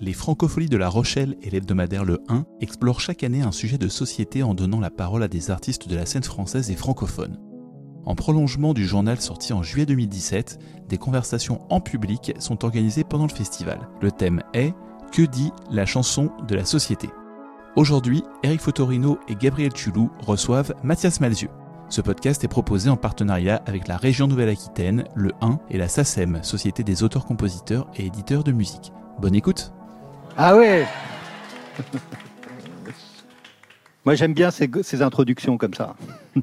Les Francopholies de La Rochelle et l'hebdomadaire Le 1 explorent chaque année un sujet de société en donnant la parole à des artistes de la scène française et francophone. En prolongement du journal sorti en juillet 2017, des conversations en public sont organisées pendant le festival. Le thème est Que dit la chanson de la société? Aujourd'hui, Eric Fotorino et Gabriel Tulou reçoivent Mathias Malzieux. Ce podcast est proposé en partenariat avec la région Nouvelle-Aquitaine, le 1 et la SACEM, Société des auteurs, compositeurs et éditeurs de musique. Bonne écoute ah ouais Moi j'aime bien ces, introductions comme ça.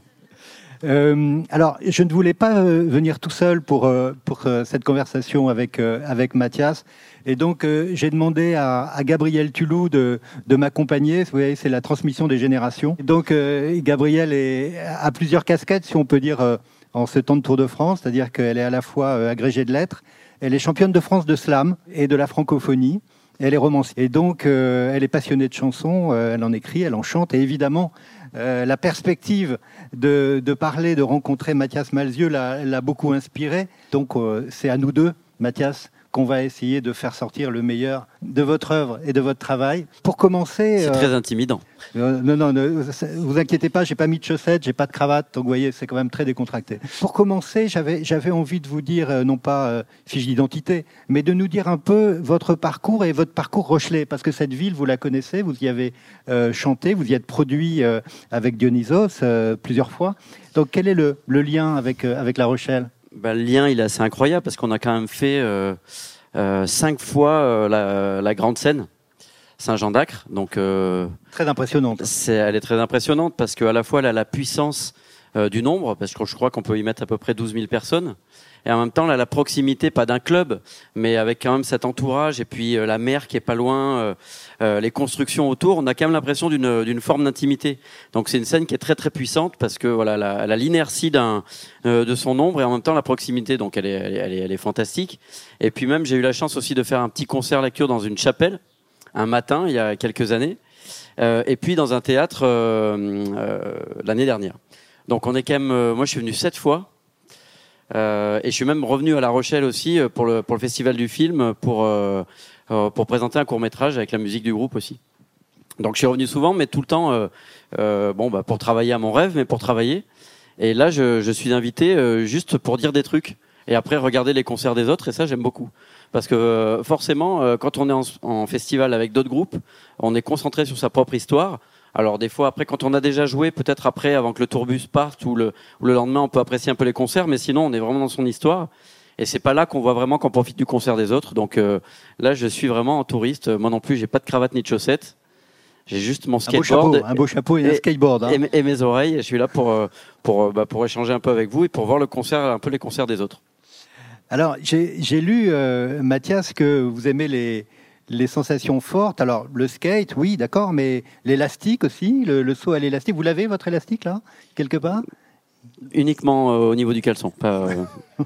Euh, alors, je ne voulais pas euh, venir tout seul pour, euh, pour cette conversation avec, avec Mathias. Et donc, j'ai demandé à, Gabriel Tulou de, de m'accompagner. Vous voyez, c'est la transmission des générations. Donc, Gabriel est, a plusieurs casquettes, si on peut dire, en ce temps de Tour de France. C'est-à-dire qu'elle est à la fois agrégée de lettres, elle est championne de France de slam et de la francophonie. Elle est romancière. Et donc, euh, elle est passionnée de chansons, euh, elle en écrit, elle en chante. Et évidemment, euh, la perspective de, de, parler, de rencontrer Mathias Malzieux l'a beaucoup inspiré. Donc, c'est à nous deux, Mathias, qu'on va essayer de faire sortir le meilleur de votre œuvre et de votre travail. Pour commencer, c'est très intimidant. Non, non, ne vous inquiétez pas, j'ai pas mis de chaussettes, j'ai pas de cravate, donc vous voyez, c'est quand même très décontracté. Pour commencer, j'avais envie de vous dire non pas fiche d'identité, mais de nous dire un peu votre parcours et votre parcours Rochelet, parce que cette ville, vous la connaissez, vous y avez chanté, vous y êtes produit avec Dionysos plusieurs fois. Donc quel est le, lien avec avec La Rochelle? Bah, le lien, il est assez incroyable parce qu'on a quand même fait euh, euh, cinq fois euh, la, grande scène. Saint-Jean d'Acre, donc très impressionnante. elle est très impressionnante parce qu'à la fois elle a la puissance du nombre, parce que je crois qu'on peut y mettre à peu près 12 000 personnes, et en même temps là, la proximité pas d'un club mais avec quand même cet entourage et puis euh, la mer qui est pas loin euh, euh, les constructions autour on a quand même l'impression d'une d'une forme d'intimité. Donc c'est une scène qui est très très puissante parce que voilà la, elle a l'inertie d'un de son ombre et en même temps la proximité. Donc elle est elle est, elle est, fantastique. Et puis même j'ai eu la chance aussi de faire un petit concert lecture dans une chapelle un matin il y a quelques années et puis dans un théâtre l'année dernière donc on est quand même moi je suis venu sept fois euh, et je suis même revenu à La Rochelle aussi euh, pour le, pour le festival du film pour, euh, pour présenter un court métrage avec la musique du groupe aussi. Donc je suis revenu souvent, mais tout le temps, bon, bah, pour travailler à mon rêve, mais pour travailler. Et là, je, je suis invité juste pour dire des trucs et après regarder les concerts des autres. Et ça, j'aime beaucoup parce que forcément, quand on est en, en festival avec d'autres groupes, on est concentré sur sa propre histoire. Alors des fois, après, quand on a déjà joué, peut-être après, avant que le tourbus parte ou le, le lendemain, on peut apprécier un peu les concerts, mais sinon, on est vraiment dans son histoire. Et c'est pas là qu'on voit vraiment qu'on profite du concert des autres. Donc euh, là, je suis vraiment en touriste. Moi non plus, j'ai pas de cravate ni de chaussettes. J'ai juste mon skateboard, un beau chapeau, et, un skateboard, hein. et, mes oreilles. Et je suis là pour euh, pour euh, bah, pour échanger un peu avec vous et pour voir le concert, un peu les concerts des autres. Alors j'ai lu Mathias que vous aimez les les sensations fortes. Alors, le skate, oui, d'accord, mais l'élastique aussi, le, saut à l'élastique. Vous l'avez, votre élastique, là, quelque part? Uniquement euh, au niveau du caleçon. Pas, euh,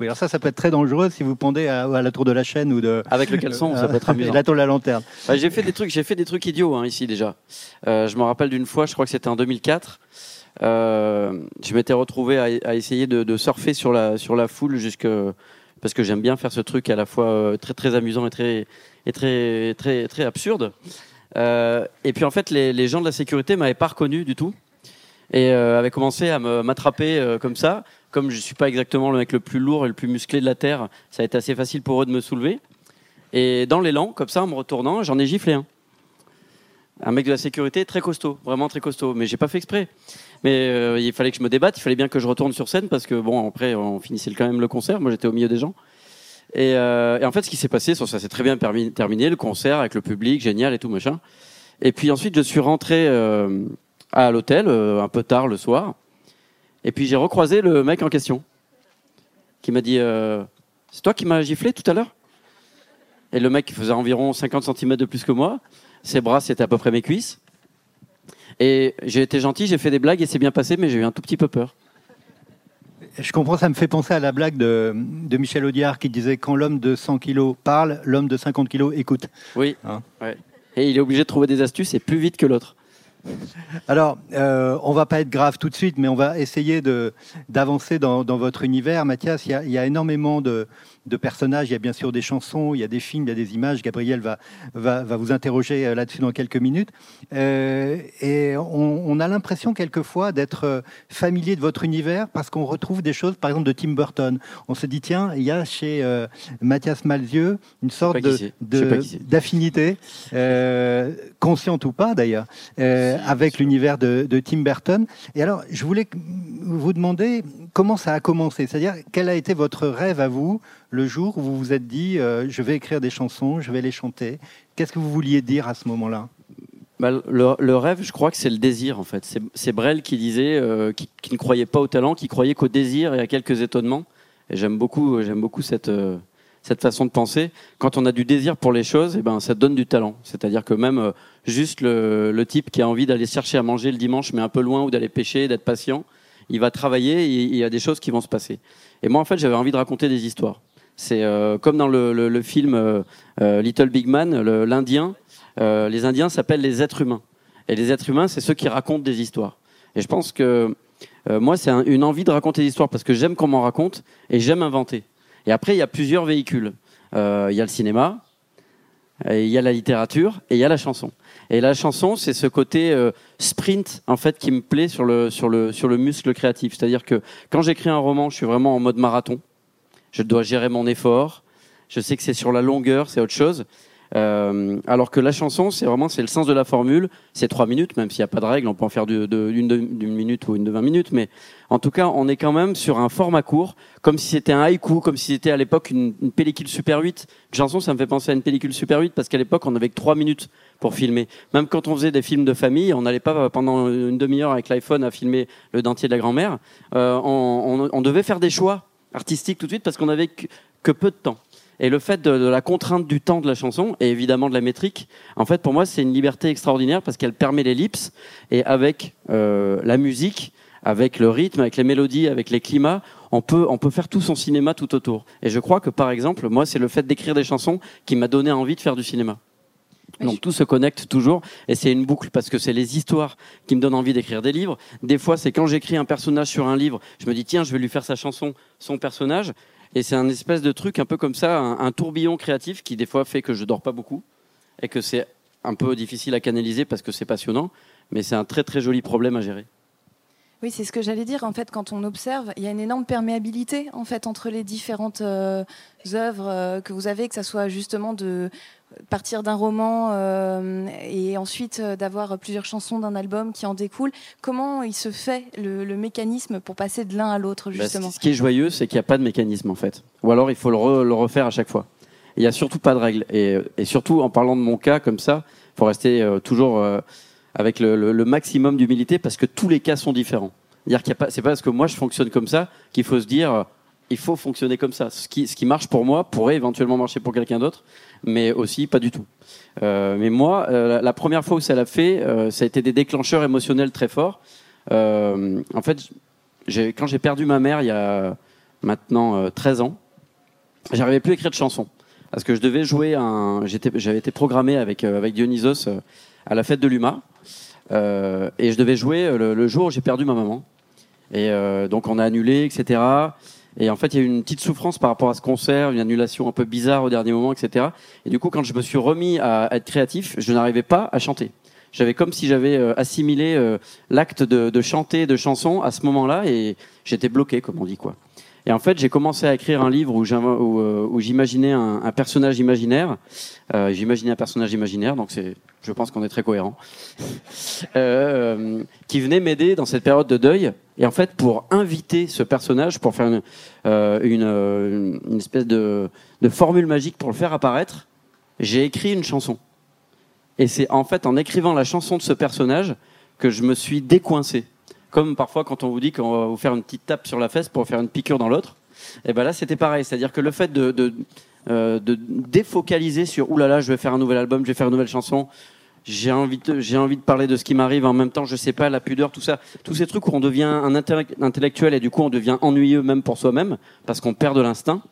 oui, alors ça, ça peut être très dangereux si vous pendez à, la tour de la chaîne ou de. Avec le caleçon, ça peut être amusant. La tour de la lanterne. Bah, j'ai fait des trucs, j'ai fait des trucs idiots hein, ici déjà. Euh, je me rappelle d'une fois, je crois que c'était en 2004. Je m'étais retrouvé à, essayer de, surfer sur la sur la foule jusque parce que j'aime bien faire ce truc à la fois euh, très très amusant et très et très très très absurde. Euh, et puis en fait, les, les, gens de la sécurité m'avaient pas reconnu du tout et euh, avaient commencé à m'attraper euh, comme ça. Comme je suis pas exactement le mec le plus lourd et le plus musclé de la terre, ça a été assez facile pour eux de me soulever. Et dans l'élan, comme ça, en me retournant, j'en ai giflé un. Un mec de la sécurité très costaud, vraiment très costaud. Mais j'ai pas fait exprès. Mais euh, il fallait que je me débatte, il fallait bien que je retourne sur scène parce que bon, après, on finissait quand même le concert. Moi, j'étais au milieu des gens. Et, euh, et en fait, ce qui s'est passé, ça s'est très bien terminé, le concert avec le public, génial et tout machin. Et puis ensuite, je suis rentré euh, à l'hôtel euh, un peu tard le soir. Et puis j'ai recroisé le mec en question qui m'a dit euh, C'est toi qui m'as giflé tout à l'heure? Et le mec faisait environ 50 cm de plus que moi. Ses bras, c'était à peu près mes cuisses. Et j'ai été gentil, j'ai fait des blagues et c'est bien passé, mais j'ai eu un tout petit peu peur. Je comprends, ça me fait penser à la blague de, de Michel Audiard qui disait quand l'homme de 100 kilos parle, l'homme de 50 kilos écoute. Oui. Hein et il est obligé de trouver des astuces et plus vite que l'autre. Alors, euh, on va pas être grave tout de suite, mais on va essayer d'avancer dans, dans, votre univers. Mathias, il y y a énormément de, de personnages. Il y a bien sûr des chansons, il y a des films, il y a des images. Gabriel va, va, va vous interroger euh, là-dessus dans quelques minutes. Euh, et on, on a l'impression quelquefois d'être euh, familier de votre univers parce qu'on retrouve des choses, par exemple, de Tim Burton. On se dit, tiens, il y a chez euh, Mathias Malzieux une sorte de- de- d'affinité, euh, consciente ou pas d'ailleurs, avec l'univers de, de Tim Burton. Et alors, je voulais vous demander comment ça a commencé, c'est-à-dire quel a été votre rêve à vous le jour où vous vous êtes dit, euh, je vais écrire des chansons, je vais les chanter. Qu'est-ce que vous vouliez dire à ce moment-là? Bah, le, rêve, je crois que c'est le désir en fait. C'est- Brel qui disait, euh, qui, ne croyait pas au talent, qui croyait qu'au désir et à quelques étonnements. Et j'aime beaucoup, j'aime beaucoup cette euh, cette façon de penser. Quand on a du désir pour les choses, et ben ça donne du talent. C'est-à-dire que même euh, juste le, le type qui a envie d'aller chercher à manger le dimanche, mais un peu loin, ou d'aller pêcher, d'être patient, il va travailler et il y a des choses qui vont se passer. Et moi, en fait, j'avais envie de raconter des histoires. C'est euh, comme dans le, le- le film euh, euh, Little Big Man, l'Indien. Les Indiens s'appellent les êtres humains. Et les êtres humains, c'est ceux qui racontent des histoires. Et je pense que moi, c'est un- une envie de raconter des histoires parce que j'aime qu'on m'en raconte et j'aime inventer. Et après, il y a plusieurs véhicules. Il y a le cinéma, il y a la littérature et il y a la chanson. Et la chanson, c'est ce côté euh, sprint en fait qui me plaît sur le sur le sur le muscle créatif. C'est-à-dire que quand j'écris un roman, je suis vraiment en mode marathon. Je dois gérer mon effort. Je sais que c'est sur la longueur, c'est autre chose. Euh, alors que la chanson, c'est vraiment c'est le sens de la formule. C'est trois minutes, même s'il n'y a pas de règle, on peut en faire d'une de- minute ou une de 20 minutes. Mais en tout cas, on est quand même sur un format court, comme si c'était un haïku, comme si c'était à l'époque une, une pellicule Super 8. Une chanson, ça me fait penser à une pellicule Super 8 parce qu'à l'époque, on avait que trois minutes pour filmer. Même quand on faisait des films de famille, on n'allait pas pendant une demi-heure avec l'iPhone à filmer le dentier de la grand-mère. Euh, on, on- on devait faire des choix artistiques tout de suite parce qu'on avait que, peu de temps. Et le fait de, de la contrainte du temps de la chanson et évidemment de la métrique, en fait, pour moi, c'est une liberté extraordinaire parce qu'elle permet l'ellipse et avec euh, la musique, avec le rythme, avec les mélodies, avec les climats, on peut, on peut faire tout son cinéma tout autour. Et je crois que, par exemple, moi, c'est le fait d'écrire des chansons qui m'a donné envie de faire du cinéma. Donc tout se connecte toujours et c'est une boucle parce que c'est les histoires qui me donnent envie d'écrire des livres. Des fois, c'est quand j'écris un personnage sur un livre, je me dis tiens, je vais lui faire sa chanson, son personnage. Et c'est un espèce de truc un peu comme ça, un, un tourbillon créatif qui des fois fait que je dors pas beaucoup et que c'est un peu difficile à canaliser parce que c'est passionnant, mais c'est un très très joli problème à gérer. Oui, c'est ce que j'allais dire. En fait, quand on observe, il y a une énorme perméabilité en fait entre les différentes euh, œuvres euh, que vous avez, que ça soit justement de partir d'un roman euh, et ensuite d'avoir plusieurs chansons d'un album qui en découlent. Comment il se fait le, le mécanisme pour passer de l'un à l'autre Bah, justement? ce ce qui est joyeux, c'est qu'il n'y a pas de mécanisme en fait. Ou alors il faut le, re- le refaire à chaque fois. Il n'y a surtout pas de règle. Et, et surtout, en parlant de mon cas comme ça, il faut rester toujours avec le, maximum d'humilité parce que tous les cas sont différents. C'est pas parce que moi je fonctionne comme ça qu'il faut se dire euh, il faut fonctionner comme ça. Ce qui, marche pour moi pourrait éventuellement marcher pour quelqu'un d'autre, mais aussi pas du tout. Euh, mais moi, euh, la- première fois où ça l'a fait, ça a été des déclencheurs émotionnels très forts. En fait, quand j'ai perdu ma mère il y a maintenant euh, 13 ans, j'arrivais plus à écrire de chansons. Parce que je devais jouer un. J'avais été programmé avec, Dionysos à la fête de l'UMA. Euh, et je devais jouer euh, le, le jour où j'ai perdu ma maman. Et euh, donc on a annulé, etc. Et en fait, il y a eu une petite souffrance par rapport à ce concert, une annulation un peu bizarre au dernier moment, etc. Et du coup, quand je me suis remis à être créatif, je n'arrivais pas à chanter. J'avais comme si j'avais euh, assimilé euh, l'acte de, de chanter, de chanson à ce moment-là, et j'étais bloqué, comme on dit quoi. Et en fait, j'ai commencé à écrire un livre où euh, j'imaginais un, personnage imaginaire. Euh, j'imaginais un personnage imaginaire, donc c'est, je pense qu'on est très cohérent, euh, qui venait m'aider dans cette période de deuil. Et en fait, pour inviter ce personnage, pour faire une, espèce de formule magique pour le faire apparaître, j'ai écrit une chanson. Et c'est en fait en écrivant la chanson de ce personnage que je me suis décoincé. Comme parfois quand on vous dit qu'on va vous faire une petite tape sur la fesse pour faire une piqûre dans l'autre. Et ben là c'était pareil, c'est-à-dire que le fait de, de, euh, de défocaliser sur oulala, je vais faire un nouvel album, je vais faire une nouvelle chanson, j'ai envie de, j'ai envie de parler de ce qui m'arrive en même temps, je sais pas, la pudeur, tout ça, tous ces trucs où on devient un intellec- intellectuel et du coup on devient ennuyeux même pour soi-même parce qu'on perd de l'instinct,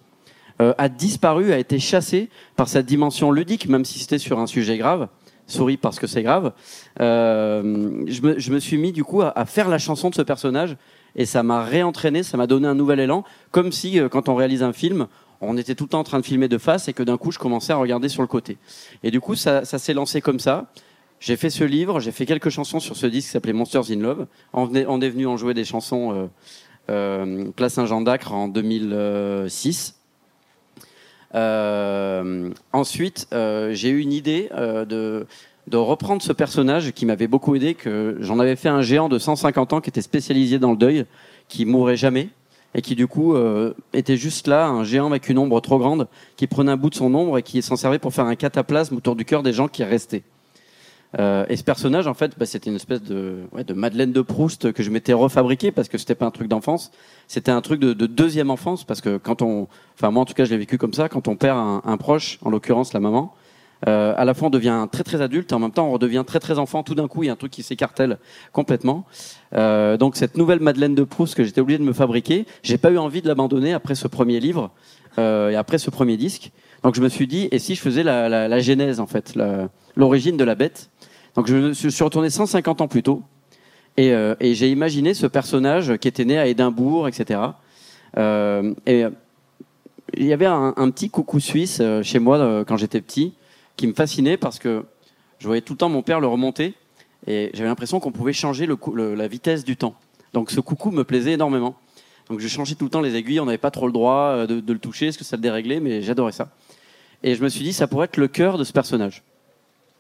euh, a disparu, a été chassé par cette dimension ludique, même si c'était sur un sujet grave. Souris parce que c'est grave. Euh, je, me, je me suis mis du coup à, à faire la chanson de ce personnage et ça m'a réentraîné, ça m'a donné un nouvel élan, comme si euh, quand on réalise un film, on était tout le temps en train de filmer de face et que d'un coup, je commençais à regarder sur le côté. Et du coup, ça, s'est lancé comme ça. J'ai fait ce livre, j'ai fait quelques chansons sur ce disque qui s'appelait Monsters in Love. On, on, est venu en jouer des chansons euh, euh, Place Saint-Jean d'Acre en 2006. Euh, ensuite, j'ai eu une idée de, de reprendre ce personnage qui m'avait beaucoup aidé, que j'en avais fait un géant de 150 ans qui était spécialisé dans le deuil, qui mourrait jamais et qui du coup euh, était juste là, un géant avec une ombre trop grande, qui prenait un bout de son ombre et qui s'en servait pour faire un cataplasme autour du cœur des gens qui restaient. Euh, et ce personnage, en fait, bah, c'était une espèce de, ouais, de Madeleine de Proust que je m'étais refabriqué parce que c'était pas un truc d'enfance, c'était un truc de, de, deuxième enfance parce que quand on, enfin moi en tout cas je l'ai vécu comme ça, quand on perd un, un proche, en l'occurrence la maman, euh, à la fois on devient très très adulte et en même temps on redevient très très enfant. Tout d'un coup, il y a un truc qui s'écartèle complètement. Euh, donc cette nouvelle Madeleine de Proust que j'étais obligé de me fabriquer, j'ai pas eu envie de l'abandonner après ce premier livre euh, et après ce premier disque. Donc je me suis dit, et si je faisais la, la, la genèse en fait, l'origine de la bête? Donc je, suis retourné 150 ans plus tôt et, euh, et j'ai imaginé ce personnage qui était né à Édimbourg, etc. Euh, et il y avait un, petit coucou suisse euh, chez moi quand j'étais petit qui me fascinait parce que je voyais tout le temps mon père le remonter et j'avais l'impression qu'on pouvait changer le, la vitesse du temps. Donc ce coucou me plaisait énormément. Donc je changeais tout le temps les aiguilles, on n'avait pas trop le droit euh, de, le toucher, parce que ça le déréglait, mais j'adorais ça. Et je me suis dit, ça pourrait être le cœur de ce personnage.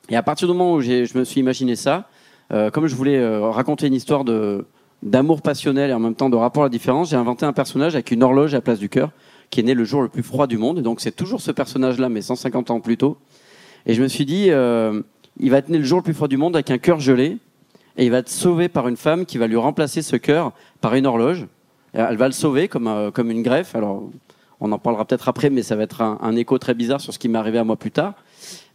Et à partir du moment où je me suis imaginé ça, euh, comme je voulais euh, raconter une histoire de, d'amour passionnel et en même temps de rapport à la différence, j'ai inventé un personnage avec une horloge à la place du cœur, qui est né le jour le plus froid du monde. Et donc c'est toujours ce personnage-là, mais 150 ans plus tôt. Et je me suis dit, euh, il va tenir le jour le plus froid du monde avec un cœur gelé, et il va être sauvé par une femme qui va lui remplacer ce cœur par une horloge. Elle va le sauver comme, euh, comme une greffe. Alors, on en parlera peut-être après, mais ça va être un, écho très bizarre sur ce qui m'est arrivé à moi plus tard.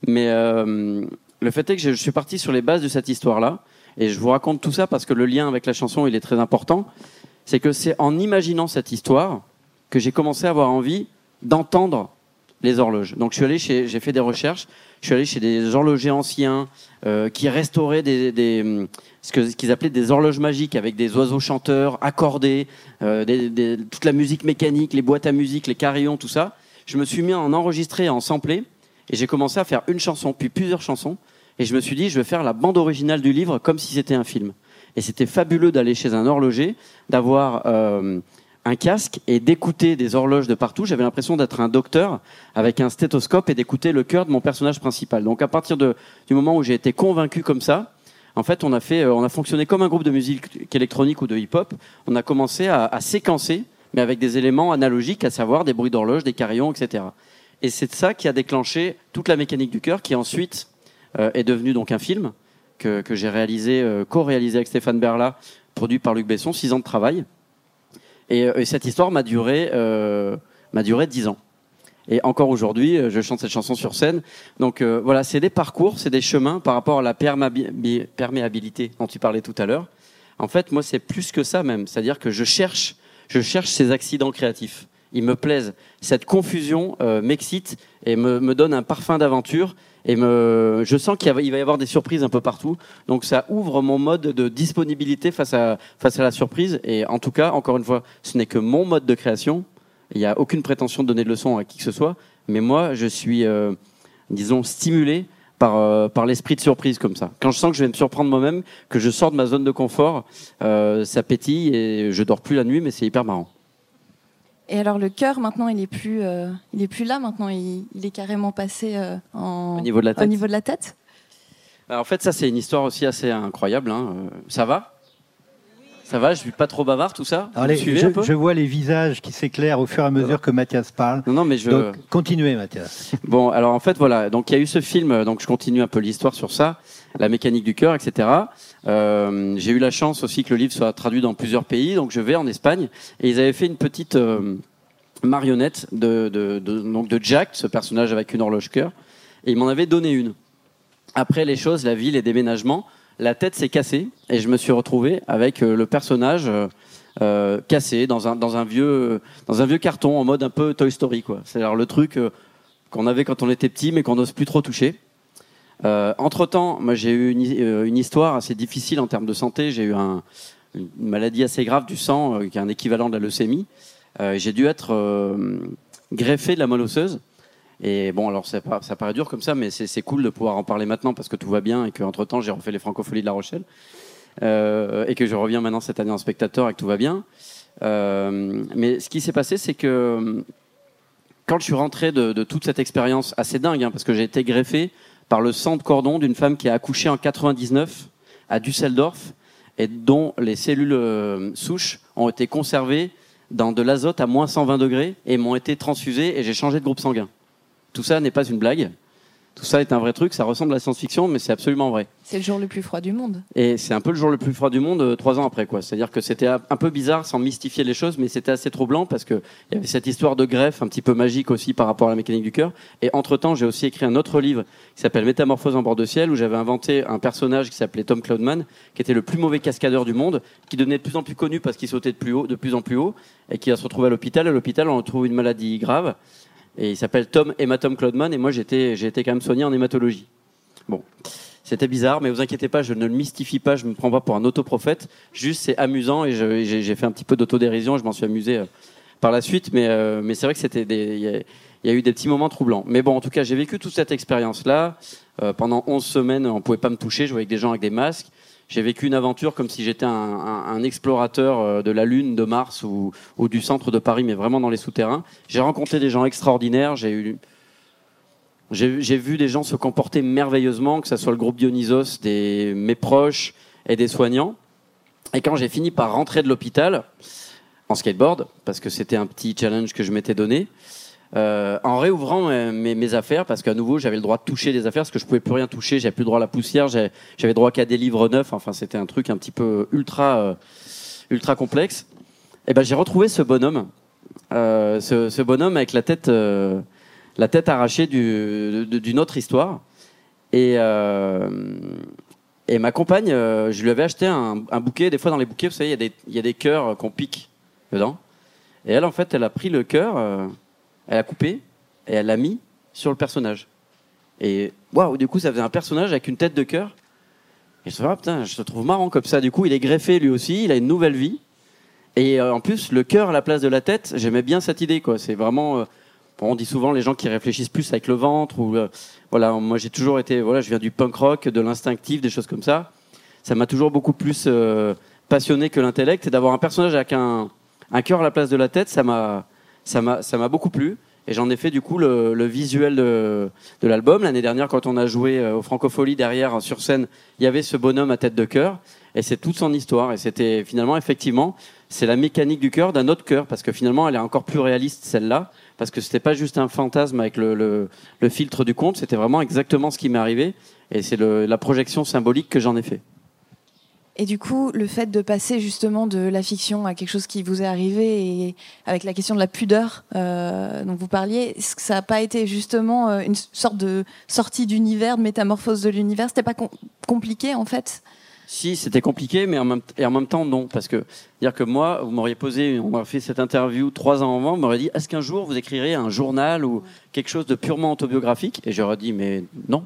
Mais euh, le fait est que je, suis parti sur les bases de cette histoire-là, et je vous raconte tout ça parce que le lien avec la chanson, il est très important. C'est que c'est en imaginant cette histoire que j'ai commencé à avoir envie d'entendre les horloges. Donc je suis allé chez, j'ai fait des recherches, je suis allé chez des horlogers anciens euh, qui restauraient des, des ce qu'ils appelaient des horloges magiques avec des oiseaux chanteurs accordés, euh, toute la musique mécanique, les boîtes à musique, les carillons, tout ça. Je me suis mis à en enregistrer, à en sampler, et j'ai commencé à faire une chanson, puis plusieurs chansons, et je me suis dit, je vais faire la bande originale du livre comme si c'était un film. Et c'était fabuleux d'aller chez un horloger, d'avoir euh, un casque et d'écouter des horloges de partout. J'avais l'impression d'être un docteur avec un stéthoscope et d'écouter le cœur de mon personnage principal. Donc à partir de, du moment où j'ai été convaincu comme ça, en fait, on a fait, euh, on a fonctionné comme un groupe de musique électronique ou de hip-hop. On a commencé à, à, séquencer, mais avec des éléments analogiques, à savoir des bruits d'horloge, des carillons, etc. Et c'est ça qui a déclenché toute la mécanique du cœur, qui ensuite euh, est devenu donc un film que, que j'ai réalisé, euh, co-réalisé avec Stéphane Berla, produit par Luc Besson, six ans de travail. Euh, et, cette histoire m'a duré, euh, m'a duré dix ans. Et encore aujourd'hui, euh, je chante cette chanson sur scène. Donc voilà, c'est des parcours, c'est des chemins par rapport à la perméabilité dont tu parlais tout à l'heure. En fait, moi, c'est plus que ça même. C'est-à-dire que je cherche, je cherche ces accidents créatifs. Ils me plaisent. Cette confusion m'excite et me, me, donne un parfum d'aventure et me, je sens qu'il va y avoir des surprises un peu partout. Donc ça ouvre mon mode de disponibilité face à, face à la surprise. Et en tout cas, encore une fois, ce n'est que mon mode de création. Il n'y a aucune prétention de donner de leçons à qui que ce soit. Mais moi, je suis, euh, disons, stimulé par, euh, par l'esprit de surprise comme ça. Quand je sens que je vais me surprendre moi-même, que je sors de ma zone de confort, euh, ça pétille et je dors plus la nuit, mais c'est hyper marrant. Et alors le cœur maintenant il est plus euh, il est plus là maintenant il, il est carrément passé euh, en, au niveau de la tête. Au niveau de la tête. Alors, en fait ça c'est une histoire aussi assez incroyable. Hein. Euh, ça va? Ça va, je suis pas trop bavard tout ça. Alors, les, je, vois les visages qui s'éclairent au fur et à mesure que Mathias parle. Non, non mais je. Donc, continuez, Mathias. Bon, alors en fait voilà, donc il y a eu ce film, donc je continue un peu l'histoire sur ça, la mécanique du cœur, etc. Euh, j'ai eu la chance aussi que le livre soit traduit dans plusieurs pays, donc je vais en Espagne et ils avaient fait une petite euh, marionnette de, de, de, donc de Jack, ce personnage avec une horloge cœur, et ils m'en avaient donné une. Après les choses, la vie, les déménagements, la tête s'est cassée et je me suis retrouvé avec euh, le personnage euh, euh, cassé dans un, vieux, carton en mode un peu Toy Story. C'est-à-dire le truc qu'on avait quand on était petit mais qu'on n'ose plus trop toucher. Entre-temps, j'ai eu une, histoire assez difficile en termes de santé. J'ai eu un, une maladie assez grave du sang qui est un équivalent de la leucémie. J'ai dû être greffé de la moelle osseuse. Et bon, alors ça, paraît dur comme ça, mais c'est cool de pouvoir en parler maintenant parce que tout va bien et qu'entre temps j'ai refait les francopholies de La Rochelle euh, et que je reviens maintenant cette année en spectateur et que tout va bien. Euh, mais ce qui s'est passé, c'est que quand je suis rentré de, toute cette expérience assez dingue, hein, parce que j'ai été greffé par le sang de cordon d'une femme qui a accouché en 99 à Düsseldorf et dont les cellules euh, souches ont été conservées dans de l'azote à moins 120 degrés et m'ont été transfusées et j'ai changé de groupe sanguin. Tout ça n'est pas une blague. Tout ça est un vrai truc, ça ressemble à la science-fiction, mais c'est absolument vrai. C'est le jour le plus froid du monde. Et c'est un peu le jour le plus froid du monde euh, trois ans après, quoi. C'est-à-dire que c'était un peu bizarre, sans mystifier les choses, mais c'était assez troublant parce que il y avait cette histoire de greffe un petit peu magique aussi par rapport à la mécanique du cœur. Et entre-temps, j'ai aussi écrit un autre livre qui s'appelle Métamorphose en bord de ciel, où j'avais inventé un personnage qui s'appelait Tom Cloudman, qui était le plus mauvais cascadeur du monde, qui devenait de plus en plus connu parce qu'il sautait de plus haut, de plus en plus haut, et qui va se retrouver à l'hôpital. À l'hôpital, on retrouve une maladie grave. Et il s'appelle Tom Hématome Cloudman. Et moi, j'étais, j'ai été quand même soigné en hématologie. Bon. C'était bizarre, mais vous inquiétez pas, je ne le mystifie pas, je me prends pas pour un autoprophète. Juste, c'est amusant et j'ai fait un petit peu d'autodérision. Je m'en suis amusé euh, par la suite, mais, euh, mais c'est vrai que c'était il y, a eu des petits moments troublants. Mais bon, en tout cas, j'ai vécu toute cette expérience-là. Euh, pendant 11 semaines, on pouvait pas me toucher. Je voyais avec des gens avec des masques. J'ai vécu une aventure comme si j'étais un, un, un, explorateur euh, de la Lune, de Mars ou, ou, du centre de Paris, mais vraiment dans les souterrains. J'ai rencontré des gens extraordinaires. J'ai eu, j'ai vu des gens se comporter merveilleusement, que ce soit le groupe Dionysos, des, mes proches et des soignants. Et quand j'ai fini par rentrer de l'hôpital en skateboard, parce que c'était un petit challenge que je m'étais donné, euh, en réouvrant mes, mes, affaires, parce qu'à nouveau j'avais le droit de toucher des affaires, parce que je pouvais plus rien toucher, j'avais plus le droit à la poussière, j'avais droit qu'à des livres neufs. Enfin, c'était un truc un petit peu ultra, euh, ultra complexe. Et ben j'ai retrouvé ce bonhomme, euh, ce, ce, bonhomme avec la tête, euh, la tête arrachée d'une autre histoire. Et, euh, et ma compagne, je lui avais acheté un, un, bouquet. Des fois dans les bouquets, vous savez, il y, y, a des cœurs qu'on pique dedans. Et elle, en fait, elle a pris le cœur elle a coupé et elle l'a mis sur le personnage. Et waouh, du coup, ça faisait un personnage avec une tête de cœur. Et je me ah, putain, je te trouve marrant comme ça. Du coup, il est greffé lui aussi, il a une nouvelle vie. Et euh, en plus, le cœur à la place de la tête, j'aimais bien cette idée, quoi. C'est vraiment. Euh, on dit souvent les gens qui réfléchissent plus avec le ventre ou euh, voilà. Moi, j'ai toujours été. Voilà, je viens du punk rock, de l'instinctif, des choses comme ça. Ça m'a toujours beaucoup plus passionné que l'intellect. Et d'avoir un personnage avec un, un cœur à la place de la tête, ça m'a ça m'a beaucoup plu. Et j'en ai fait du coup le, le visuel de, de l'album. L'année dernière, quand on a joué euh, au Francofolie, derrière sur scène, il y avait ce bonhomme à tête de cœur. Et c'est toute son histoire. Et c'était finalement, effectivement, c'est la mécanique du cœur d'un autre cœur. Parce que finalement, elle est encore plus réaliste, celle-là. Parce que c'était pas juste un fantasme avec le, le, le filtre du conte. C'était vraiment exactement ce qui m'est arrivé. Et c'est la projection symbolique que j'en ai fait. Et du coup, le fait de passer justement de la fiction à quelque chose qui vous est arrivé et avec la question de la pudeur euh, dont vous parliez, est-ce que ça n'a pas été justement euh, une sorte de sortie d'univers, de métamorphose de l'univers? C'était pas com compliqué en fait? Si, c'était compliqué, mais en même, et en même temps non, parce que dire que moi, vous m'auriez posé, on m'a fait cette interview trois ans avant, vous m'auriez dit est-ce qu'un jour vous écrirez un journal ou quelque chose de purement autobiographique? Et j'aurais dit mais non.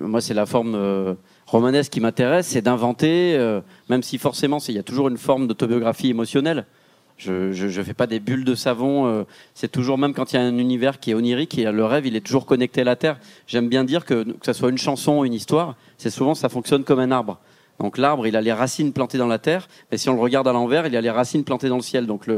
moi, c'est la forme. Euh, romanesque qui m'intéresse, c'est d'inventer, euh, même si forcément il y a toujours une forme d'autobiographie émotionnelle. Je ne fais pas des bulles de savon. Euh, c'est toujours, même quand il y a un univers qui est onirique, le rêve, il est toujours connecté à la terre. J'aime bien dire que, que ce soit une chanson ou une histoire, c'est souvent, ça fonctionne comme un arbre. Donc l'arbre, il a les racines plantées dans la terre, mais si on le regarde à l'envers, il a les racines plantées dans le ciel. Donc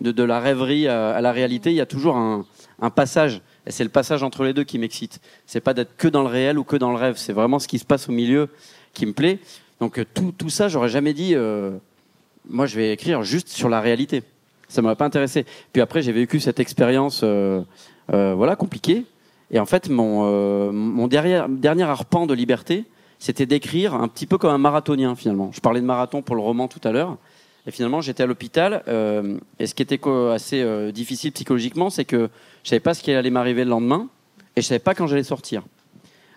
de, la rêverie à, la réalité, il y a toujours un passage. Et c'est le passage entre les deux qui m'excite. C'est pas d'être que dans le réel ou que dans le rêve. C'est vraiment ce qui se passe au milieu qui me plaît. Donc euh, tout, tout ça, j'aurais jamais dit. Euh, moi, je vais écrire juste sur la réalité. Ça m'aurait pas intéressé. Puis après, j'ai vécu cette expérience, euh, voilà, compliquée. Et en fait, mon, mon dernier, dernier arpent de liberté, c'était d'écrire un petit peu comme un marathonien finalement. Je parlais de marathon pour le roman tout à l'heure. Et finalement, j'étais à l'hôpital. Euh, et ce qui était assez euh, difficile psychologiquement, c'est que je savais pas ce qui allait m'arriver le lendemain, et je savais pas quand j'allais sortir.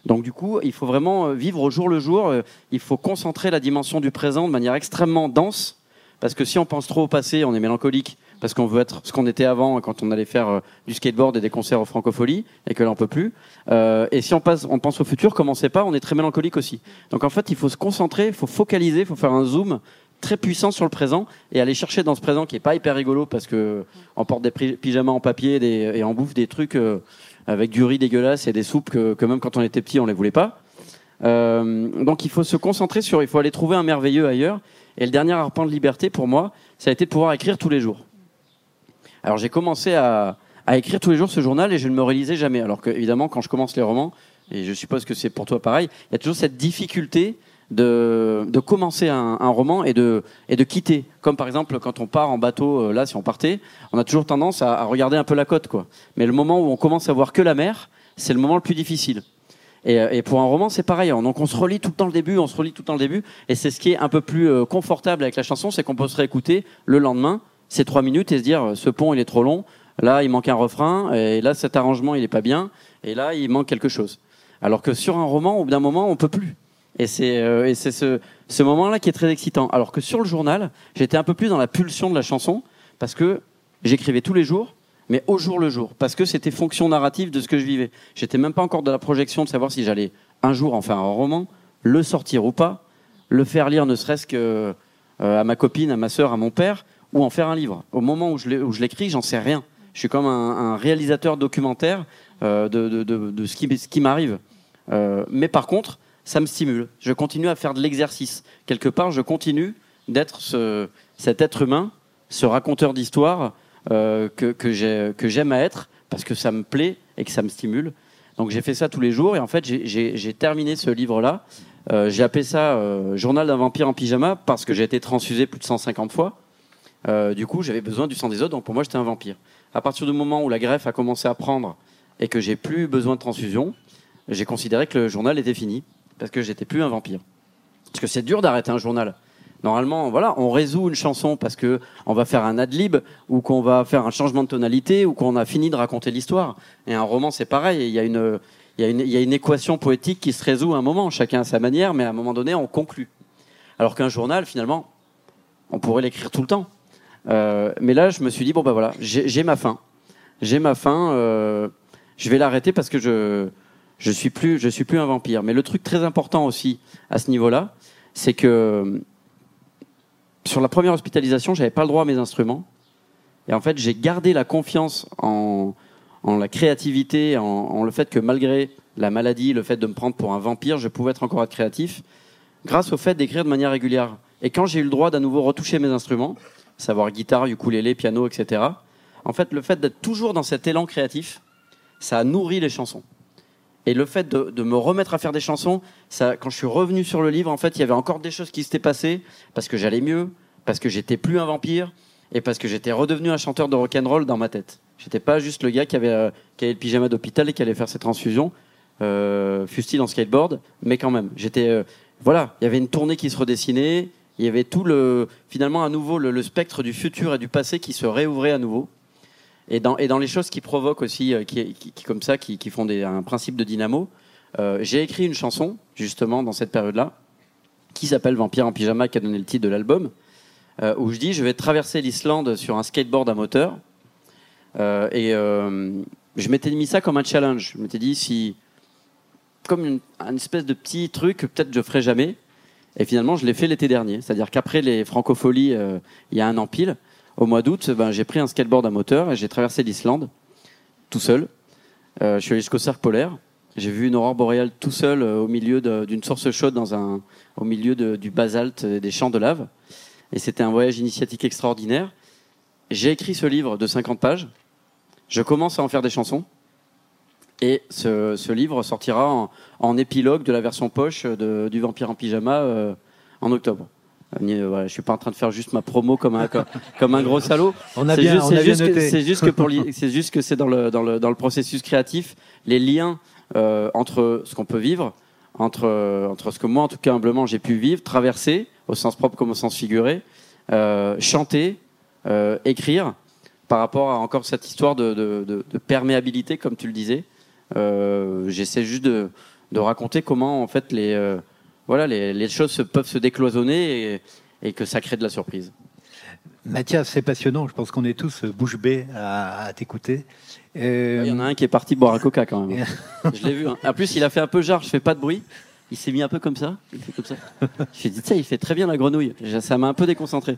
Donc du coup, il faut vraiment euh, vivre au jour le jour. Euh, il faut concentrer la dimension du présent de manière extrêmement dense, parce que si on pense trop au passé, on est mélancolique, parce qu'on veut être ce qu'on était avant quand on allait faire du skateboard et des concerts aux francopholies, et que là on peut plus. Euh, et si on, passe, on pense au futur, comme on sait pas, on est très mélancolique aussi. Donc en fait, il faut se concentrer, il faut focaliser, il faut faire un zoom très puissant sur le présent et aller chercher dans ce présent qui est pas hyper rigolo parce que on porte des pyjamas en papier et on bouffe des trucs euh, avec du riz dégueulasse et des soupes que, même quand on était petit on les voulait pas. Euh, donc il faut se concentrer sur, il faut aller trouver un merveilleux ailleurs. Et le dernier arpent de liberté pour moi, ça a été de pouvoir écrire tous les jours. Alors j'ai commencé à, à écrire tous les jours ce journal et je ne me réalisais jamais. Alors que évidemment quand je commence les romans, et je suppose que c'est pour toi pareil, il y a toujours cette difficulté de, de commencer un, un, roman et de, et de quitter. Comme par exemple quand on part en bateau, euh, là si on partait, on a toujours tendance à, à, regarder un peu la côte. quoi. Mais le moment où on commence à voir que la mer, c'est le moment le plus difficile. Et, et pour un roman, c'est pareil. Donc on se relit tout le temps le début, on se relit tout le temps le début. Et c'est ce qui est un peu plus euh, confortable avec la chanson, c'est qu'on peut se réécouter le lendemain, ces trois minutes, et se dire, ce pont il est trop long, là il manque un refrain, et là cet arrangement il est pas bien, et là il manque quelque chose. Alors que sur un roman, au bout d'un moment, on peut plus. Et c'est euh, ce, moment-là qui est très excitant. Alors que sur le journal, j'étais un peu plus dans la pulsion de la chanson parce que j'écrivais tous les jours, mais au jour le jour, parce que c'était fonction narrative de ce que je vivais. J'étais même pas encore dans la projection de savoir si j'allais un jour en faire un roman, le sortir ou pas, le faire lire ne serait-ce que euh, à ma copine, à ma sœur, à mon père, ou en faire un livre. Au moment où je l'écris, j'en sais rien. Je suis comme un, réalisateur documentaire euh, de, de, de, de, ce qui, m'arrive. Mais par contre, ça me stimule. Je continue à faire de l'exercice. Quelque part, je continue d'être ce, cet être humain, ce raconteur d'histoire euh, que, que j'aime à être, parce que ça me plaît et que ça me stimule. Donc j'ai fait ça tous les jours, et en fait, j'ai terminé ce livre-là. Euh, j'ai appelé ça euh, Journal d'un vampire en pyjama, parce que j'ai été transfusé plus de 150 fois. Euh, du coup, j'avais besoin du sang des autres, donc pour moi, j'étais un vampire. À partir du moment où la greffe a commencé à prendre et que j'ai plus besoin de transfusion, j'ai considéré que le journal était fini parce que j'étais plus un vampire. Parce que c'est dur d'arrêter un journal. Normalement, voilà, on résout une chanson parce que on va faire un ad lib ou qu'on va faire un changement de tonalité ou qu'on a fini de raconter l'histoire. Et un roman, c'est pareil. Il y a une, il y a une, il y a une équation poétique qui se résout à un moment, chacun à sa manière, mais à un moment donné, on conclut. Alors qu'un journal, finalement, on pourrait l'écrire tout le temps. Euh, mais là, je me suis dit bon ben voilà, j'ai ma fin, j'ai ma fin. Euh, je vais l'arrêter parce que je je suis plus, je suis plus un vampire. Mais le truc très important aussi à ce niveau-là, c'est que sur la première hospitalisation, j'avais pas le droit à mes instruments. Et en fait, j'ai gardé la confiance en, la créativité, en, en, le fait que malgré la maladie, le fait de me prendre pour un vampire, je pouvais être encore être créatif, grâce au fait d'écrire de manière régulière. Et quand j'ai eu le droit d'à nouveau retoucher mes instruments, savoir guitare, ukulélé, piano, etc., en fait, le fait d'être toujours dans cet élan créatif, ça a nourri les chansons. Et le fait de, me remettre à faire des chansons, ça, quand je suis revenu sur le livre, en fait, il y avait encore des choses qui s'étaient passées parce que j'allais mieux, parce que j'étais plus un vampire et parce que j'étais redevenu un chanteur de rock and roll dans ma tête. J'étais pas juste le gars qui avait, euh, qui avait le pyjama d'hôpital et qui allait faire ses transfusions, euh, fut-il en skateboard, mais quand même, j'étais, euh, voilà, il y avait une tournée qui se redessinait, il y avait tout le, finalement, à nouveau, le spectre du futur et du passé qui se réouvrait à nouveau. Et dans, les choses qui provoquent aussi, euh, qui, comme ça, qui, font un principe de dynamo, euh, j'ai écrit une chanson, justement, dans cette période-là, qui s'appelle Vampire en pyjama, qui a donné le titre de l'album, euh, où je dis je vais traverser l'Islande sur un skateboard à moteur. Et je m'étais mis ça comme un challenge. Je m'étais dit si, comme une, espèce de petit truc que peut-être je ferai jamais. Et finalement, je l'ai fait l'été dernier. C'est-à-dire qu'après les francopholies, il y a un an pile, au mois d'août, ben, j'ai pris un skateboard à moteur et j'ai traversé l'Islande tout seul. Euh, je suis allé jusqu'au cercle polaire. J'ai vu une aurore boréale tout seul euh, au milieu d'une source chaude dans un, au milieu du basalte des champs de lave. Et c'était un voyage initiatique extraordinaire. J'ai écrit ce livre de 50 pages. Je commence à en faire des chansons. Et ce, livre sortira en, épilogue de la version poche du Vampire en pyjama euh, en octobre. Euh, je suis pas en train de faire juste ma promo comme un comme un gros salaud. On a bien, c'est juste, c'est juste que pour c'est juste que c'est dans le dans le dans le processus créatif les liens euh, entre ce qu'on peut vivre, entre entre ce que moi en tout cas humblement j'ai pu vivre, traverser au sens propre comme au sens figuré, euh, chanter, euh, écrire, par rapport à encore cette histoire de, de, de, de perméabilité comme tu le disais. J'essaie juste de, de raconter comment en fait les voilà, les, les, choses peuvent se décloisonner et, et, que ça crée de la surprise. Mathias, c'est passionnant. Je pense qu'on est tous bouche bée à, à t'écouter. Euh... Il y en a un qui est parti boire un coca quand même. je l'ai vu. Hein. En plus, il a fait un peu genre, je fais pas de bruit. Il s'est mis un peu comme ça. Il fait comme ça. J'ai dit, ça, il fait très bien la grenouille. Ça m'a un peu déconcentré.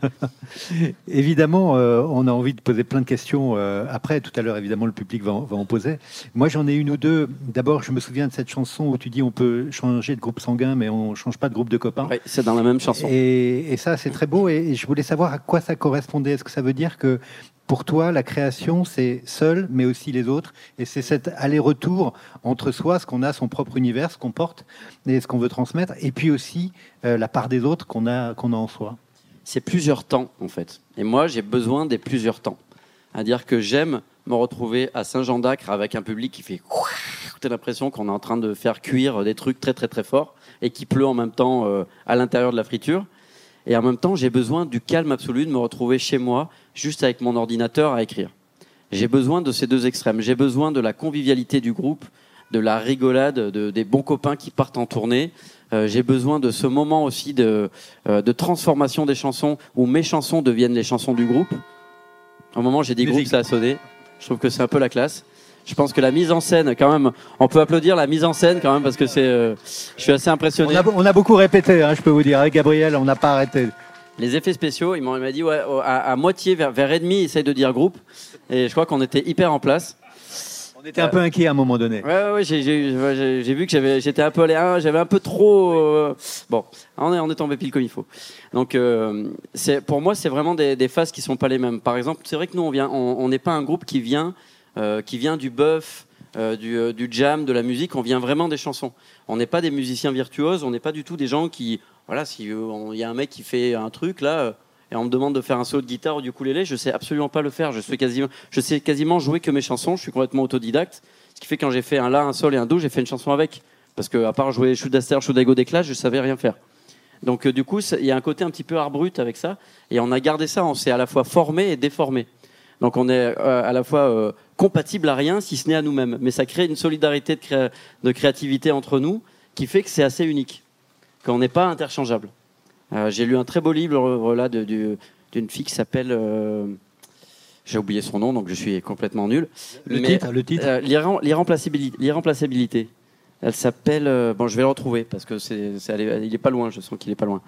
évidemment, euh, on a envie de poser plein de questions euh, après. Tout à l'heure, évidemment, le public va en, va en poser. Moi, j'en ai une ou deux. D'abord, je me souviens de cette chanson où tu dis on peut changer de groupe sanguin, mais on change pas de groupe de copains. Oui, c'est dans la même chanson. Et, et ça, c'est très beau. Et, et je voulais savoir à quoi ça correspondait. Est-ce que ça veut dire que pour toi, la création, c'est seul, mais aussi les autres. Et c'est cet aller-retour entre soi, ce qu'on a, son propre univers, ce qu'on porte et ce qu'on veut transmettre, et puis aussi euh, la part des autres qu'on a, a en soi. C'est plusieurs temps, en fait. Et moi, j'ai besoin des plusieurs temps. À dire que j'aime me retrouver à Saint-Jean d'Acre avec un public qui fait. T'as l'impression qu'on est en train de faire cuire des trucs très, très, très forts et qui pleut en même temps euh, à l'intérieur de la friture. Et en même temps, j'ai besoin du calme absolu, de me retrouver chez moi, juste avec mon ordinateur à écrire. J'ai besoin de ces deux extrêmes. J'ai besoin de la convivialité du groupe, de la rigolade, de, des bons copains qui partent en tournée. Euh, j'ai besoin de ce moment aussi de, euh, de transformation des chansons, où mes chansons deviennent les chansons du groupe. Au moment où j'ai dit Musique. groupe, ça a sonné. Je trouve que c'est un peu la classe. Je pense que la mise en scène, quand même, on peut applaudir la mise en scène quand même parce que c'est, euh, je suis assez On impressionné. a, on a beaucoup répété, hein, je peux vous dire. Avec Gabriel, on n'a pas arrêté. Les effets spéciaux, il m'a dit ouais, à, à moitié, vers, vers et demi, essaye de dire groupe. Et je crois qu'on était hyper en place. On était un peu inquiet à un moment donné. Ouais, ouais, ouais, j'ai- vu que j'avais, j'étais un peu allé, hein, j'avais un peu trop. euh, bon, on est, on est tombé pile comme il faut. Donc, euh, c'est, pour moi, c'est vraiment des, des phases qui sont pas les mêmes. Par exemple, c'est vrai que nous, on vient, on on n'est pas un groupe qui vient, qui vient du bœuf, euh, du, euh, du jam, de la musique. On vient vraiment des chansons. On n'est pas des musiciens virtuoses. On n'est pas du tout des gens qui, voilà, si euh, on- il y a un mec qui fait un truc là. euh, et on me demande de faire un solo de guitare ou du ukulélé, je sais absolument pas le faire. Je sais quasiment, je sais quasiment jouer que mes chansons. Je suis complètement autodidacte. Ce qui fait que quand j'ai fait un la, un sol et un do, j'ai fait une chanson avec. Parce que à part jouer Chou d'Aster, Chou d'Ago d'éclat, je savais rien faire. Donc euh, du coup, il y a un côté un petit peu art brut avec ça. Et on a gardé ça. On s'est à la fois formé et déformé. Donc on est euh, à la fois euh, compatible à rien, si ce n'est à nous-mêmes. Mais ça crée une solidarité de, créa- de créativité entre nous qui fait que c'est assez unique. Qu'on n'est pas interchangeable. Euh, j'ai lu un très beau livre là d'une fille qui s'appelle. euh, j'ai oublié son nom, donc je suis complètement nul. Le Mais, titre, le titre. euh, l'irrem- l'irremplaçabilité. Elle s'appelle. euh, bon, je vais le retrouver parce que c'est, c'est- il est pas loin. Je sens qu'il est pas loin.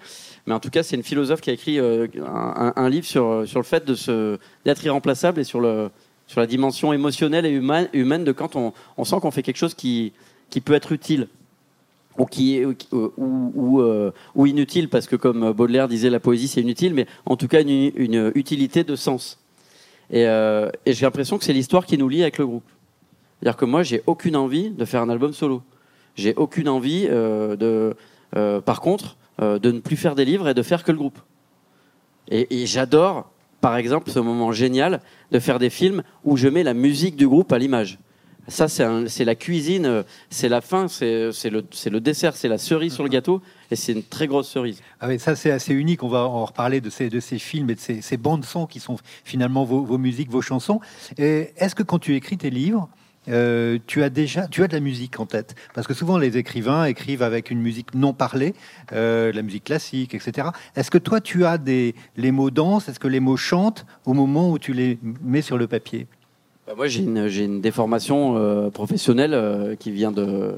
Mais en tout cas, c'est une philosophe qui a écrit euh, un, livre sur euh, sur le fait de se d'être irremplaçable et sur le sur la dimension émotionnelle et humaine, humaine de quand on, on sent qu'on fait quelque chose qui qui peut être utile ou qui est ou, inutile parce que comme Baudelaire disait la poésie c'est inutile mais en tout cas une, une utilité de sens et, et j'ai l'impression que c'est l'histoire qui nous lie avec le groupe c'est-à-dire que moi j'ai aucune envie de faire un album solo j'ai aucune envie euh, de euh, par contre euh, de ne plus faire des livres et de faire que le groupe et, j'adore par exemple ce moment génial de faire des films où je mets la musique du groupe à l'image ça, c'est la cuisine, c'est la fin, c'est le, le dessert, c'est la cerise sur le gâteau, et c'est une très grosse cerise. Ah ça c'est assez unique. On va en reparler de ces, de ces films et de ces, ces bandes son qui sont finalement vos, vos musiques, vos chansons. Est-ce que quand tu écris tes livres, euh, tu as déjà tu as de la musique en tête Parce que souvent les écrivains écrivent avec une musique non parlée, euh, la musique classique, etc. Est-ce que toi tu as des les mots dansent? Est-ce que les mots chantent au moment où tu les mets sur le papier? Bah, moi, j'ai une, une déformation euh, professionnelle qui vient de,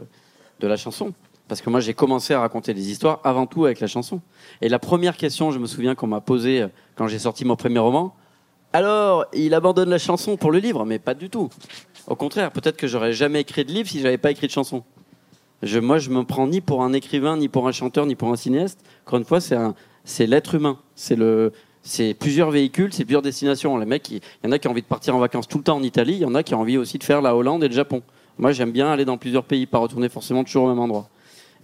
de la chanson. Parce que moi, j'ai commencé à raconter des histoires avant tout avec la chanson. Et la première question, je me souviens qu'on m'a posée quand j'ai sorti mon premier roman, alors, il abandonne la chanson pour le livre Mais pas du tout. Au contraire, peut-être que j'aurais jamais écrit de livre si j'avais pas écrit de chanson. Je, moi, je me prends ni pour un écrivain, ni pour un chanteur, ni pour un cinéaste. Encore une fois, c'est l'être humain. C'est plusieurs véhicules, c'est plusieurs destinations. Les mecs, il y en a qui ont envie de partir en vacances tout le temps en Italie, il y en a qui ont envie aussi de faire la Hollande et le Japon. Moi, j'aime bien aller dans plusieurs pays, pas retourner forcément toujours au même endroit.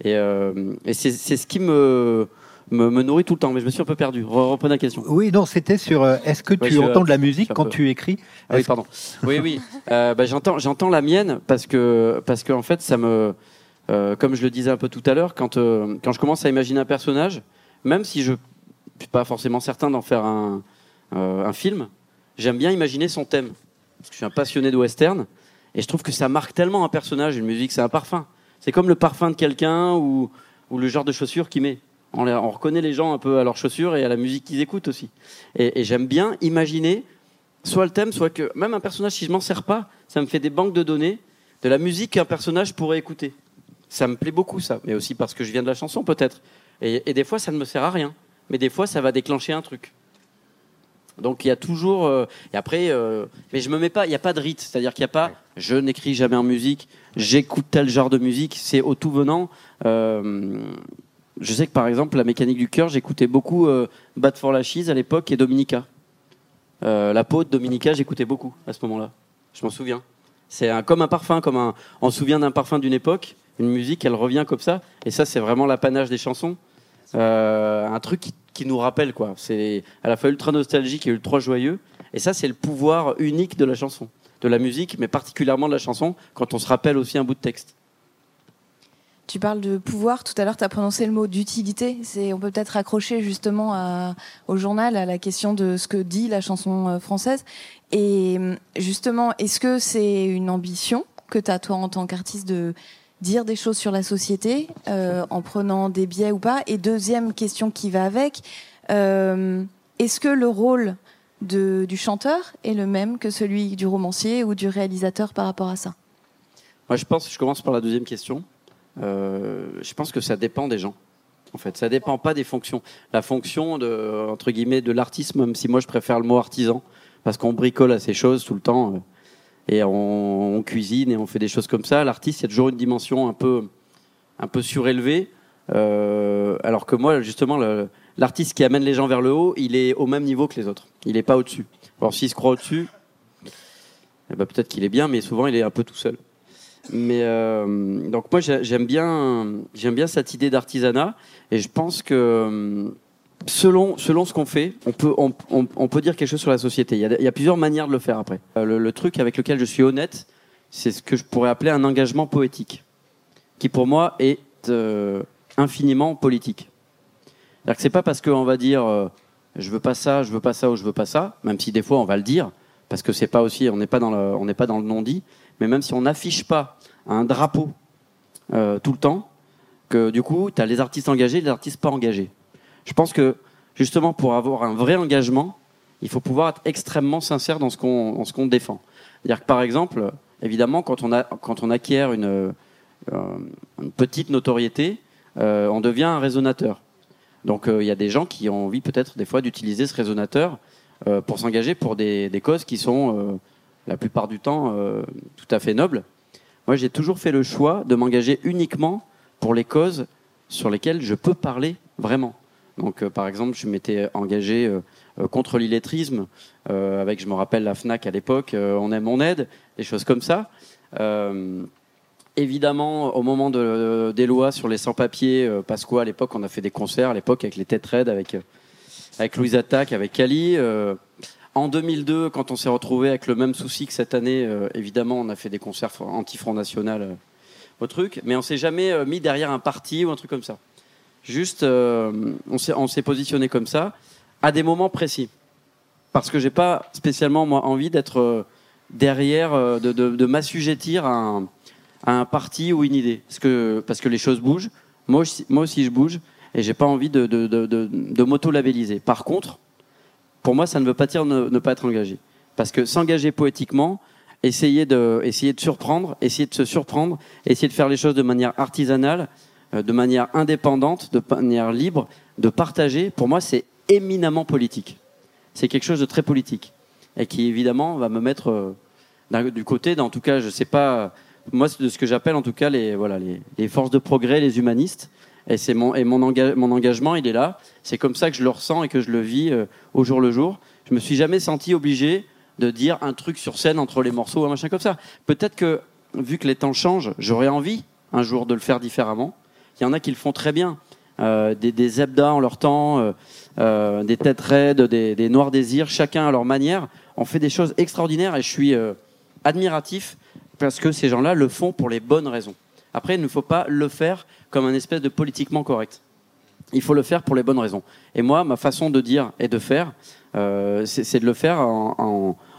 Et, euh, c'est ce qui me, me, me nourrit tout le temps. Mais je me suis un peu perdu. Re- Reprenez la question. Oui, non, c'était sur. euh, Est-ce que tu entends de la je musique quand peu- tu écris Ah oui, pardon. Oui, oui. Euh, bah, j'entends, j'entends la mienne parce que, parce que en fait, ça me, euh, comme je le disais un peu tout à l'heure, quand, euh, quand je commence à imaginer un personnage, même si je suis pas forcément certain d'en faire un, euh, un film, j'aime bien imaginer son thème. Parce que je suis un passionné de western et je trouve que ça marque tellement un personnage. Une musique, c'est un parfum. C'est comme le parfum de quelqu'un ou, ou le genre de chaussures qu'il met. On, reconnaît les gens un peu à leurs chaussures et à la musique qu'ils écoutent aussi. Et, et j'aime bien imaginer soit le thème, soit que même un personnage, si je m'en sers pas, ça me fait des banques de données de la musique qu'un personnage pourrait écouter. Ça me plaît beaucoup ça, mais aussi parce que je viens de la chanson peut-être. Et, des fois, ça ne me sert à rien, mais des fois, ça va déclencher un truc. Donc il y a toujours euh, et après euh, mais je me mets pas il n'y a pas de rite c'est-à-dire qu'il n'y a pas je n'écris jamais en musique j'écoute tel genre de musique c'est au tout venant euh, je sais que par exemple la mécanique du cœur j'écoutais beaucoup Bad for la Cheese à l'époque et Dominica la peau de Dominica j'écoutais beaucoup à ce moment-là je m'en souviens c'est comme un parfum comme un on se souvient d'un parfum d'une époque une musique elle revient comme ça et ça c'est vraiment l'apanage des chansons un truc qui qui nous rappelle quoi. C'est à la fois ultra nostalgique et ultra joyeux. Et ça, c'est le pouvoir unique de la chanson, de la musique, mais particulièrement de la chanson, quand on se rappelle aussi un bout de texte. Tu parles de pouvoir. Tout à l'heure, tu as prononcé le mot d'utilité. On peut peut-être raccrocher justement au journal à la question de ce que dit la chanson euh, française. Et justement, est-ce que c'est une ambition que tu as toi en tant qu'artiste de dire des choses sur la société euh, en prenant des biais ou pas? Et deuxième question qui va avec, euh, est-ce que le rôle du chanteur est le même que celui du romancier ou du réalisateur par rapport à ça? Moi, je pense, je commence par la deuxième question. Euh, je pense que ça dépend des gens. En fait, ça dépend pas des fonctions. La fonction de entre guillemets de l'artiste, même si moi je préfère le mot artisan, parce qu'on bricole à ces choses tout le temps et on, cuisine et on fait des choses comme ça. L'artiste, il y a toujours une dimension un peu, un peu surélevée. Euh, alors que moi, justement, l'artiste qui amène les gens vers le haut, il est au même niveau que les autres. Il n'est pas au-dessus. Alors s'il se croit au-dessus, eh ben, peut-être qu'il est bien, mais souvent il est un peu tout seul. Mais euh, donc moi j'aime bien, j'aime bien cette idée d'artisanat et je pense que selon, selon ce qu'on fait, on peut, on, peut dire quelque chose sur la société. Il y, a, plusieurs manières de le faire après. Euh, le, truc avec lequel je suis honnête, c'est ce que je pourrais appeler un engagement poétique, qui pour moi est euh, infiniment politique. C'est-à-dire que c'est pas parce qu'on va dire euh, je veux pas ça, je veux pas ça ou je veux pas ça, même si des fois on va le dire, parce que c'est pas aussi, on n'est pas dans le, on n'est pas dans le non-dit, mais même si on n'affiche pas un drapeau tout le temps, que du coup, tu as les artistes engagés et les artistes pas engagés. Je pense que justement pour avoir un vrai engagement, il faut pouvoir être extrêmement sincère dans ce qu'on défend. C'est-à-dire que par exemple, évidemment, quand on acquiert une, euh, une petite notoriété, euh, on devient un résonateur. Donc euh, il y a des gens qui ont envie peut-être des fois d'utiliser ce résonateur pour s'engager pour des, causes qui sont la plupart du temps tout à fait nobles. Moi, j'ai toujours fait le choix de m'engager uniquement pour les causes sur lesquelles je peux parler vraiment. Donc, euh, par exemple, je m'étais engagé euh, euh, contre l'illettrisme, avec, je me rappelle, la FNAC à l'époque, On aime, on aide, des choses comme ça. évidemment, au moment de, des lois sur les sans-papiers, Pasqua, à l'époque, on a fait des concerts, à l'époque, avec les Têtes avec, avec Louise avec Cali. En 2002, quand on s'est retrouvé avec le même souci que cette année, évidemment, on a fait des concerts anti-Front National au truc, mais on s'est jamais mis derrière un parti ou un truc comme ça. Juste, euh, on s'est positionné comme ça à des moments précis. Parce que j'ai pas spécialement moi envie d'être euh, derrière, euh, de, de, m'assujettir à un, parti ou une idée. Parce que, les choses bougent. Moi aussi, moi aussi je bouge et j'ai pas envie de, de, de m'auto-labelliser. Par contre, pour moi, ça ne veut pas dire ne, ne pas être engagé. Parce que s'engager poétiquement, essayer de, essayer de surprendre, essayer de se surprendre, essayer de faire les choses de manière artisanale, euh, de manière indépendante, de manière libre, de partager, pour moi, c'est éminemment politique. C'est quelque chose de très politique. Et qui, évidemment, va me mettre euh, du côté, en tout cas, je sais pas, moi, de ce que j'appelle, en tout cas, les, voilà, les, forces de progrès, les humanistes. Et, c'est mon, et mon, mon, engagement, il est là. C'est comme ça que je le ressens et que je le vis euh, au jour le jour. Je me suis jamais senti obligé de dire un truc sur scène entre les morceaux, un machin comme ça. Peut-être que, vu que les temps changent, j'aurais envie un jour de le faire différemment. Il y en a qui le font très bien. Euh, des, des Zebda en leur temps, euh, des têtes raides, des, des, Noirs Désirs, chacun à leur manière, ont fait des choses extraordinaires et je suis admiratif parce que ces gens-là le font pour les bonnes raisons. Après, il ne faut pas le faire comme un espèce de politiquement correct. Il faut le faire pour les bonnes raisons. Et moi, ma façon de dire et de faire, c'est de le faire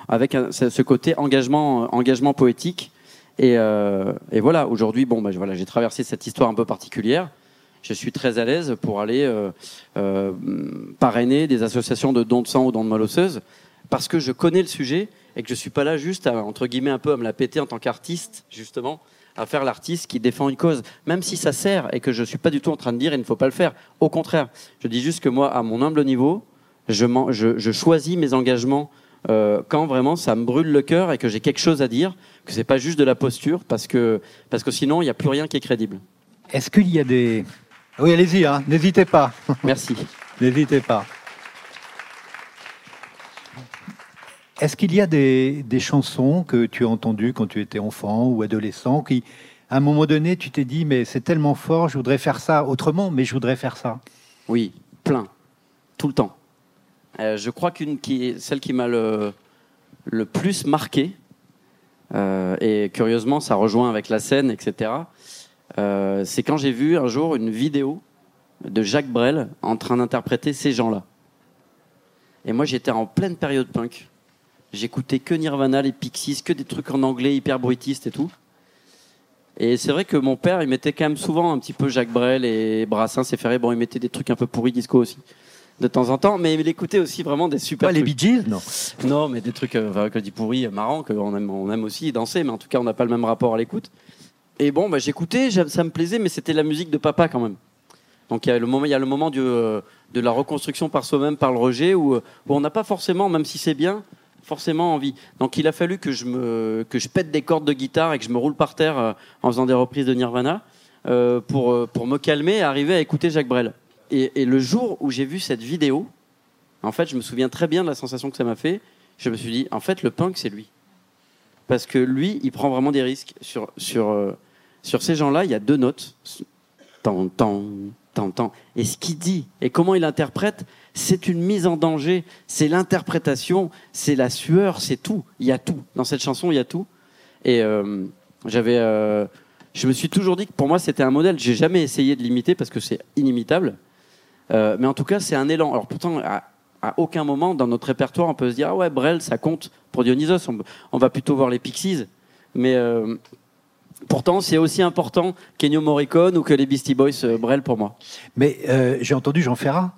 avec ce côté engagement, engagement poétique euh, et, voilà, aujourd'hui, bon, bah, voilà, j'ai traversé cette histoire un peu particulière. Je suis très à l'aise pour aller euh, euh, parrainer des associations de dons de sang ou dons de moelle osseuse parce que je connais le sujet et que je suis pas là juste entre guillemets un peu à me la péter en tant qu'artiste justement à faire l'artiste qui défend une cause, même si ça sert et que je suis pas du tout en train de dire il ne faut pas le faire. Au contraire, je dis juste que moi, à mon humble niveau, je, je, je choisis mes engagements euh, quand vraiment ça me brûle le cœur et que j'ai quelque chose à dire, que c'est pas juste de la posture, parce que, parce que sinon il n'y a plus rien qui est crédible. Est-ce qu'il y a des... Oui, allez-y, hein, n'hésitez pas. Merci. n'hésitez pas. Est-ce qu'il y a des, chansons que tu as entendues quand tu étais enfant ou adolescent qui, à un moment donné, tu t'es dit, mais c'est tellement fort, je voudrais faire ça autrement, mais je voudrais faire ça? Oui, plein, tout le temps. Euh, je crois qu'une qui celle qui m'a le, le plus marqué, euh, et curieusement, ça rejoint avec la scène, etc. Euh, c'est quand j'ai vu un jour une vidéo de Jacques Brel en train d'interpréter ces gens-là. Et moi, j'étais en pleine période punk. J'écoutais que Nirvana, les Pixies, que des trucs en anglais hyper bruitistes et tout. Et c'est vrai que mon père, il mettait quand même souvent un petit peu Jacques Brel et Brassens et Ferré. Bon, il mettait des trucs un peu pourris disco aussi de temps en temps, mais il écoutait aussi vraiment des super. Pas les Bee Gees, non. Non, mais des trucs, euh, que je dis pourris, marrants, qu'on aime, on aime aussi danser, mais en tout cas, on n'a pas le même rapport à l'écoute. Et bon, bah, j'écoutais, ça me plaisait, mais c'était la musique de papa quand même. Donc il y a le moment, il y a le moment du, euh, de la reconstruction par soi-même, par le rejet, où, où on n'a pas forcément, même si c'est bien, forcément envie. Donc il a fallu que je me, que je pète des cordes de guitare et que je me roule par terre euh, en faisant des reprises de Nirvana euh, pour, euh, pour me calmer et arriver à écouter Jacques Brel. Et, le jour où j'ai vu cette vidéo, en fait, je me souviens très bien de la sensation que ça m'a fait. Je me suis dit, en fait, le punk, c'est lui. Parce que lui, il prend vraiment des risques. Sur, sur, sur ces gens-là, il y a deux notes. Tant, tant. Et ce qu'il dit et comment il interprète, c'est une mise en danger. C'est l'interprétation, c'est la sueur, c'est tout. Il y a tout. Dans cette chanson, il y a tout. Et euh, j'avais. Euh, je me suis toujours dit que pour moi, c'était un modèle. J'ai jamais essayé de l'imiter parce que c'est inimitable. Euh, mais en tout cas, c'est un élan. Alors pourtant, à, aucun moment dans notre répertoire, on peut se dire ah ouais, Brel, ça compte pour Dionysos. On, on va plutôt voir les Pixies. Mais pourtant, c'est aussi important qu'Ennio Morricone ou que les Beastie Boys, euh, Brel pour moi. Mais euh, j'ai entendu Jean Ferrat.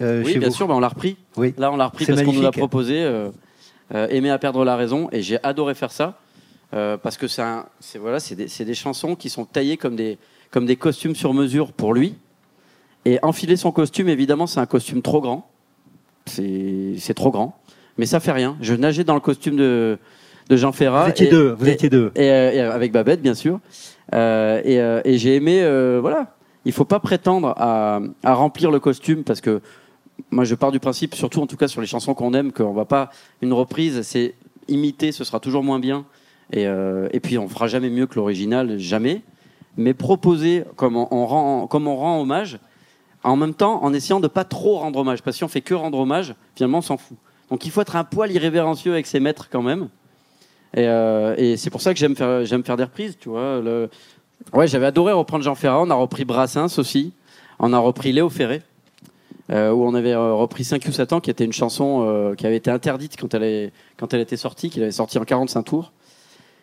oui, bien vous. sûr, bah on l'a repris. Oui. Là, on l'a repris parce qu'on nous l'a proposé. Aimer à perdre la raison, et j'ai adoré faire ça. parce que c'est voilà, c'est des, des, chansons qui sont taillées comme des, comme des costumes sur mesure pour lui. Et enfiler son costume, évidemment, c'est un costume trop grand. C'est trop grand. Mais ça fait rien. Je nageais dans le costume de, de Jean Ferrat. Vous étiez et, deux, vous et, étiez deux. Et, et, avec Babette, bien sûr. Euh, et, euh, j'ai aimé, euh, voilà. Il faut pas prétendre à, à, remplir le costume parce que moi, je pars du principe, surtout en tout cas sur les chansons qu'on aime, qu'on va pas une reprise, c'est imiter, ce sera toujours moins bien. Et, euh, et puis on fera jamais mieux que l'original, jamais. Mais proposer comme on, on rend, comme on rend hommage, en même temps en essayant de pas trop rendre hommage. Parce que si on fait que rendre hommage, finalement, on s'en fout. Donc il faut être un poil irrévérencieux avec ses maîtres quand même. Et, euh, et c'est pour ça que j'aime faire, j'aime faire des reprises, tu vois. Ouais, j'avais adoré reprendre Jean Ferrat. On a repris Brassens aussi. On a repris Léo Ferré. Euh, où on avait repris 5 ou Satan, qui était une chanson euh, qui avait été interdite quand elle, est, quand elle était sortie, qu'il avait sorti en 45 tours.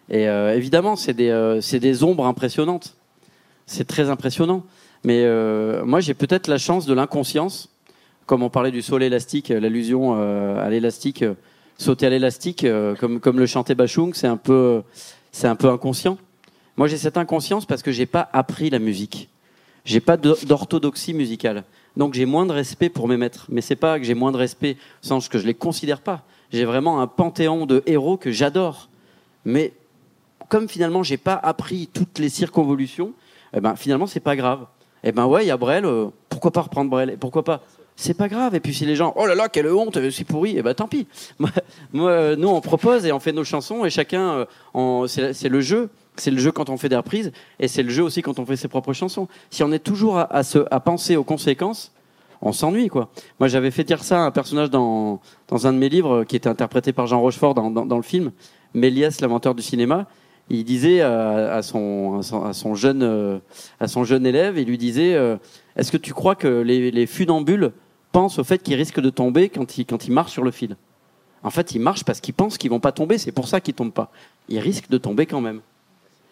Et euh, évidemment, c'est des, c'est des ombres impressionnantes. C'est très impressionnant. Mais moi, j'ai peut-être la chance de l'inconscience, comme on parlait du sol élastique, l'allusion à l'élastique sauter à l'élastique, euh, comme, comme le chantait Bachung, c'est un peu, c'est un peu inconscient. Moi, j'ai cette inconscience parce que j'ai pas appris la musique. J'ai pas d'orthodoxie musicale. Donc, j'ai moins de respect pour mes maîtres. Mais c'est pas que j'ai moins de respect, au sens que je les considère pas. J'ai vraiment un panthéon de héros que j'adore. Mais comme finalement, j'ai pas appris toutes les circonvolutions, eh ben, finalement, c'est pas grave. Eh ben ouais, il y a Brel, euh, pourquoi pas reprendre Brel? Pourquoi pas? C'est pas grave. Et puis si les gens, oh là là, quelle honte, c'est pourri, et eh ben tant pis. Moi, moi, nous, on propose et on fait nos chansons et chacun, euh, c'est le jeu. C'est le jeu quand on fait des reprises et c'est le jeu aussi quand on fait ses propres chansons. Si on est toujours à, se, à penser aux conséquences, on s'ennuie quoi. Moi, j'avais fait dire ça à un personnage dans, dans un de mes livres qui était interprété par Jean Rochefort dans, dans, le film, Méliès, l'inventeur du cinéma. Il disait à, son, à, son, jeune, euh, à son jeune élève, il lui disait euh, Est-ce que tu crois que les funambules pensent au fait qu'ils risquent de tomber quand ils, marchent sur le fil. En fait, ils marchent parce qu'ils pensent qu'ils vont pas tomber, c'est pour ça qu'ils tombent pas. Ils risquent de tomber quand même.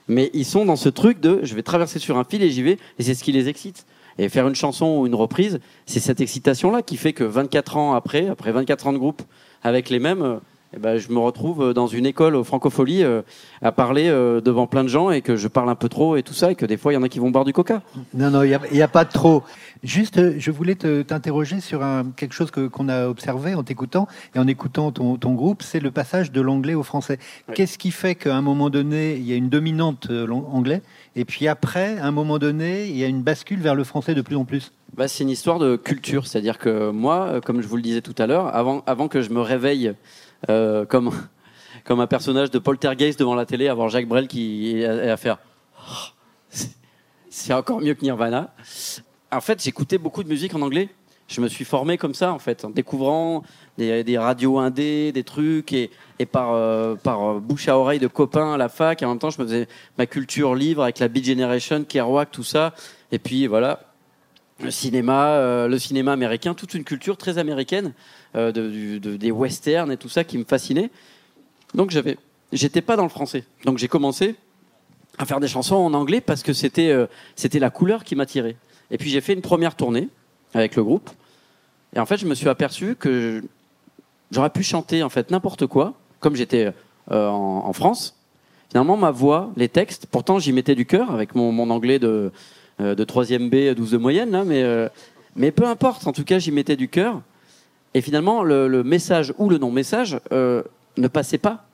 Mais ils sont dans ce truc de je vais traverser sur un fil et j'y vais, et c'est ce qui les excite. Et faire une chanson ou une reprise, c'est cette excitation-là qui fait que 24 ans après, après 24 ans de groupe, avec les mêmes, eh ben, je me retrouve dans une école au Francofolie euh, à parler euh, devant plein de gens et que je parle un peu trop et tout ça et que des fois il y en a qui vont boire du coca. Non, non, il n'y a, pas de trop. Juste, euh, je voulais t'interroger sur un, quelque chose qu'on a observé en t'écoutant et en écoutant ton, ton groupe, c'est le passage de l'anglais au français. Qu'est-ce qui fait qu'à un moment donné, il y a une dominante anglais et puis après, à un moment donné, il y a une bascule vers le français de plus en plus? Bah, C'est une histoire de culture. C'est-à-dire que moi, comme je vous le disais tout à l'heure, avant, avant que je me réveille euh, comme, comme un personnage de poltergeist devant la télé, avoir Jacques Brel qui est à, faire. c'est encore mieux que Nirvana. En fait, j'écoutais beaucoup de musique en anglais. Je me suis formé comme ça, en fait, en découvrant des, des radios indés, des trucs, et, et par, euh, par bouche à oreille de copains à la fac. Et en même temps, je me faisais ma culture livre avec la Beat Generation, Kerouac, tout ça. Et puis voilà, le cinéma, euh, le cinéma américain, toute une culture très américaine, euh, de, des westerns et tout ça qui me fascinait. Donc j'avais, j'étais pas dans le français. Donc j'ai commencé à faire des chansons en anglais parce que c'était euh, c'était la couleur qui m'attirait. Et puis j'ai fait une première tournée avec le groupe. Et en fait, je me suis aperçu que j'aurais pu chanter en fait n'importe quoi, comme j'étais en, en, France. Finalement, ma voix, les textes, pourtant j'y mettais du cœur avec mon, mon anglais de euh, de 3ème B, 12 de moyenne, là, mais, euh, mais peu importe, en tout cas, j'y mettais du cœur. Et finalement, le, message ou le non-message euh, ne passait pas.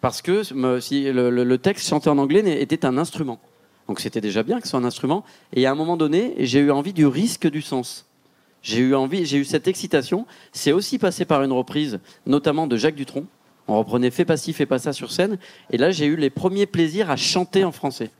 Parce que si le, texte chanté en anglais était un instrument. Donc c'était déjà bien que ce soit un instrument. Et à un moment donné, j'ai eu envie du risque du sens. J'ai eu envie, j'ai eu cette excitation. C'est aussi passé par une reprise, notamment de Jacques Dutronc. On reprenait Fais pas ci, fais pas ça sur scène. Et là, j'ai eu les premiers plaisirs à chanter en français.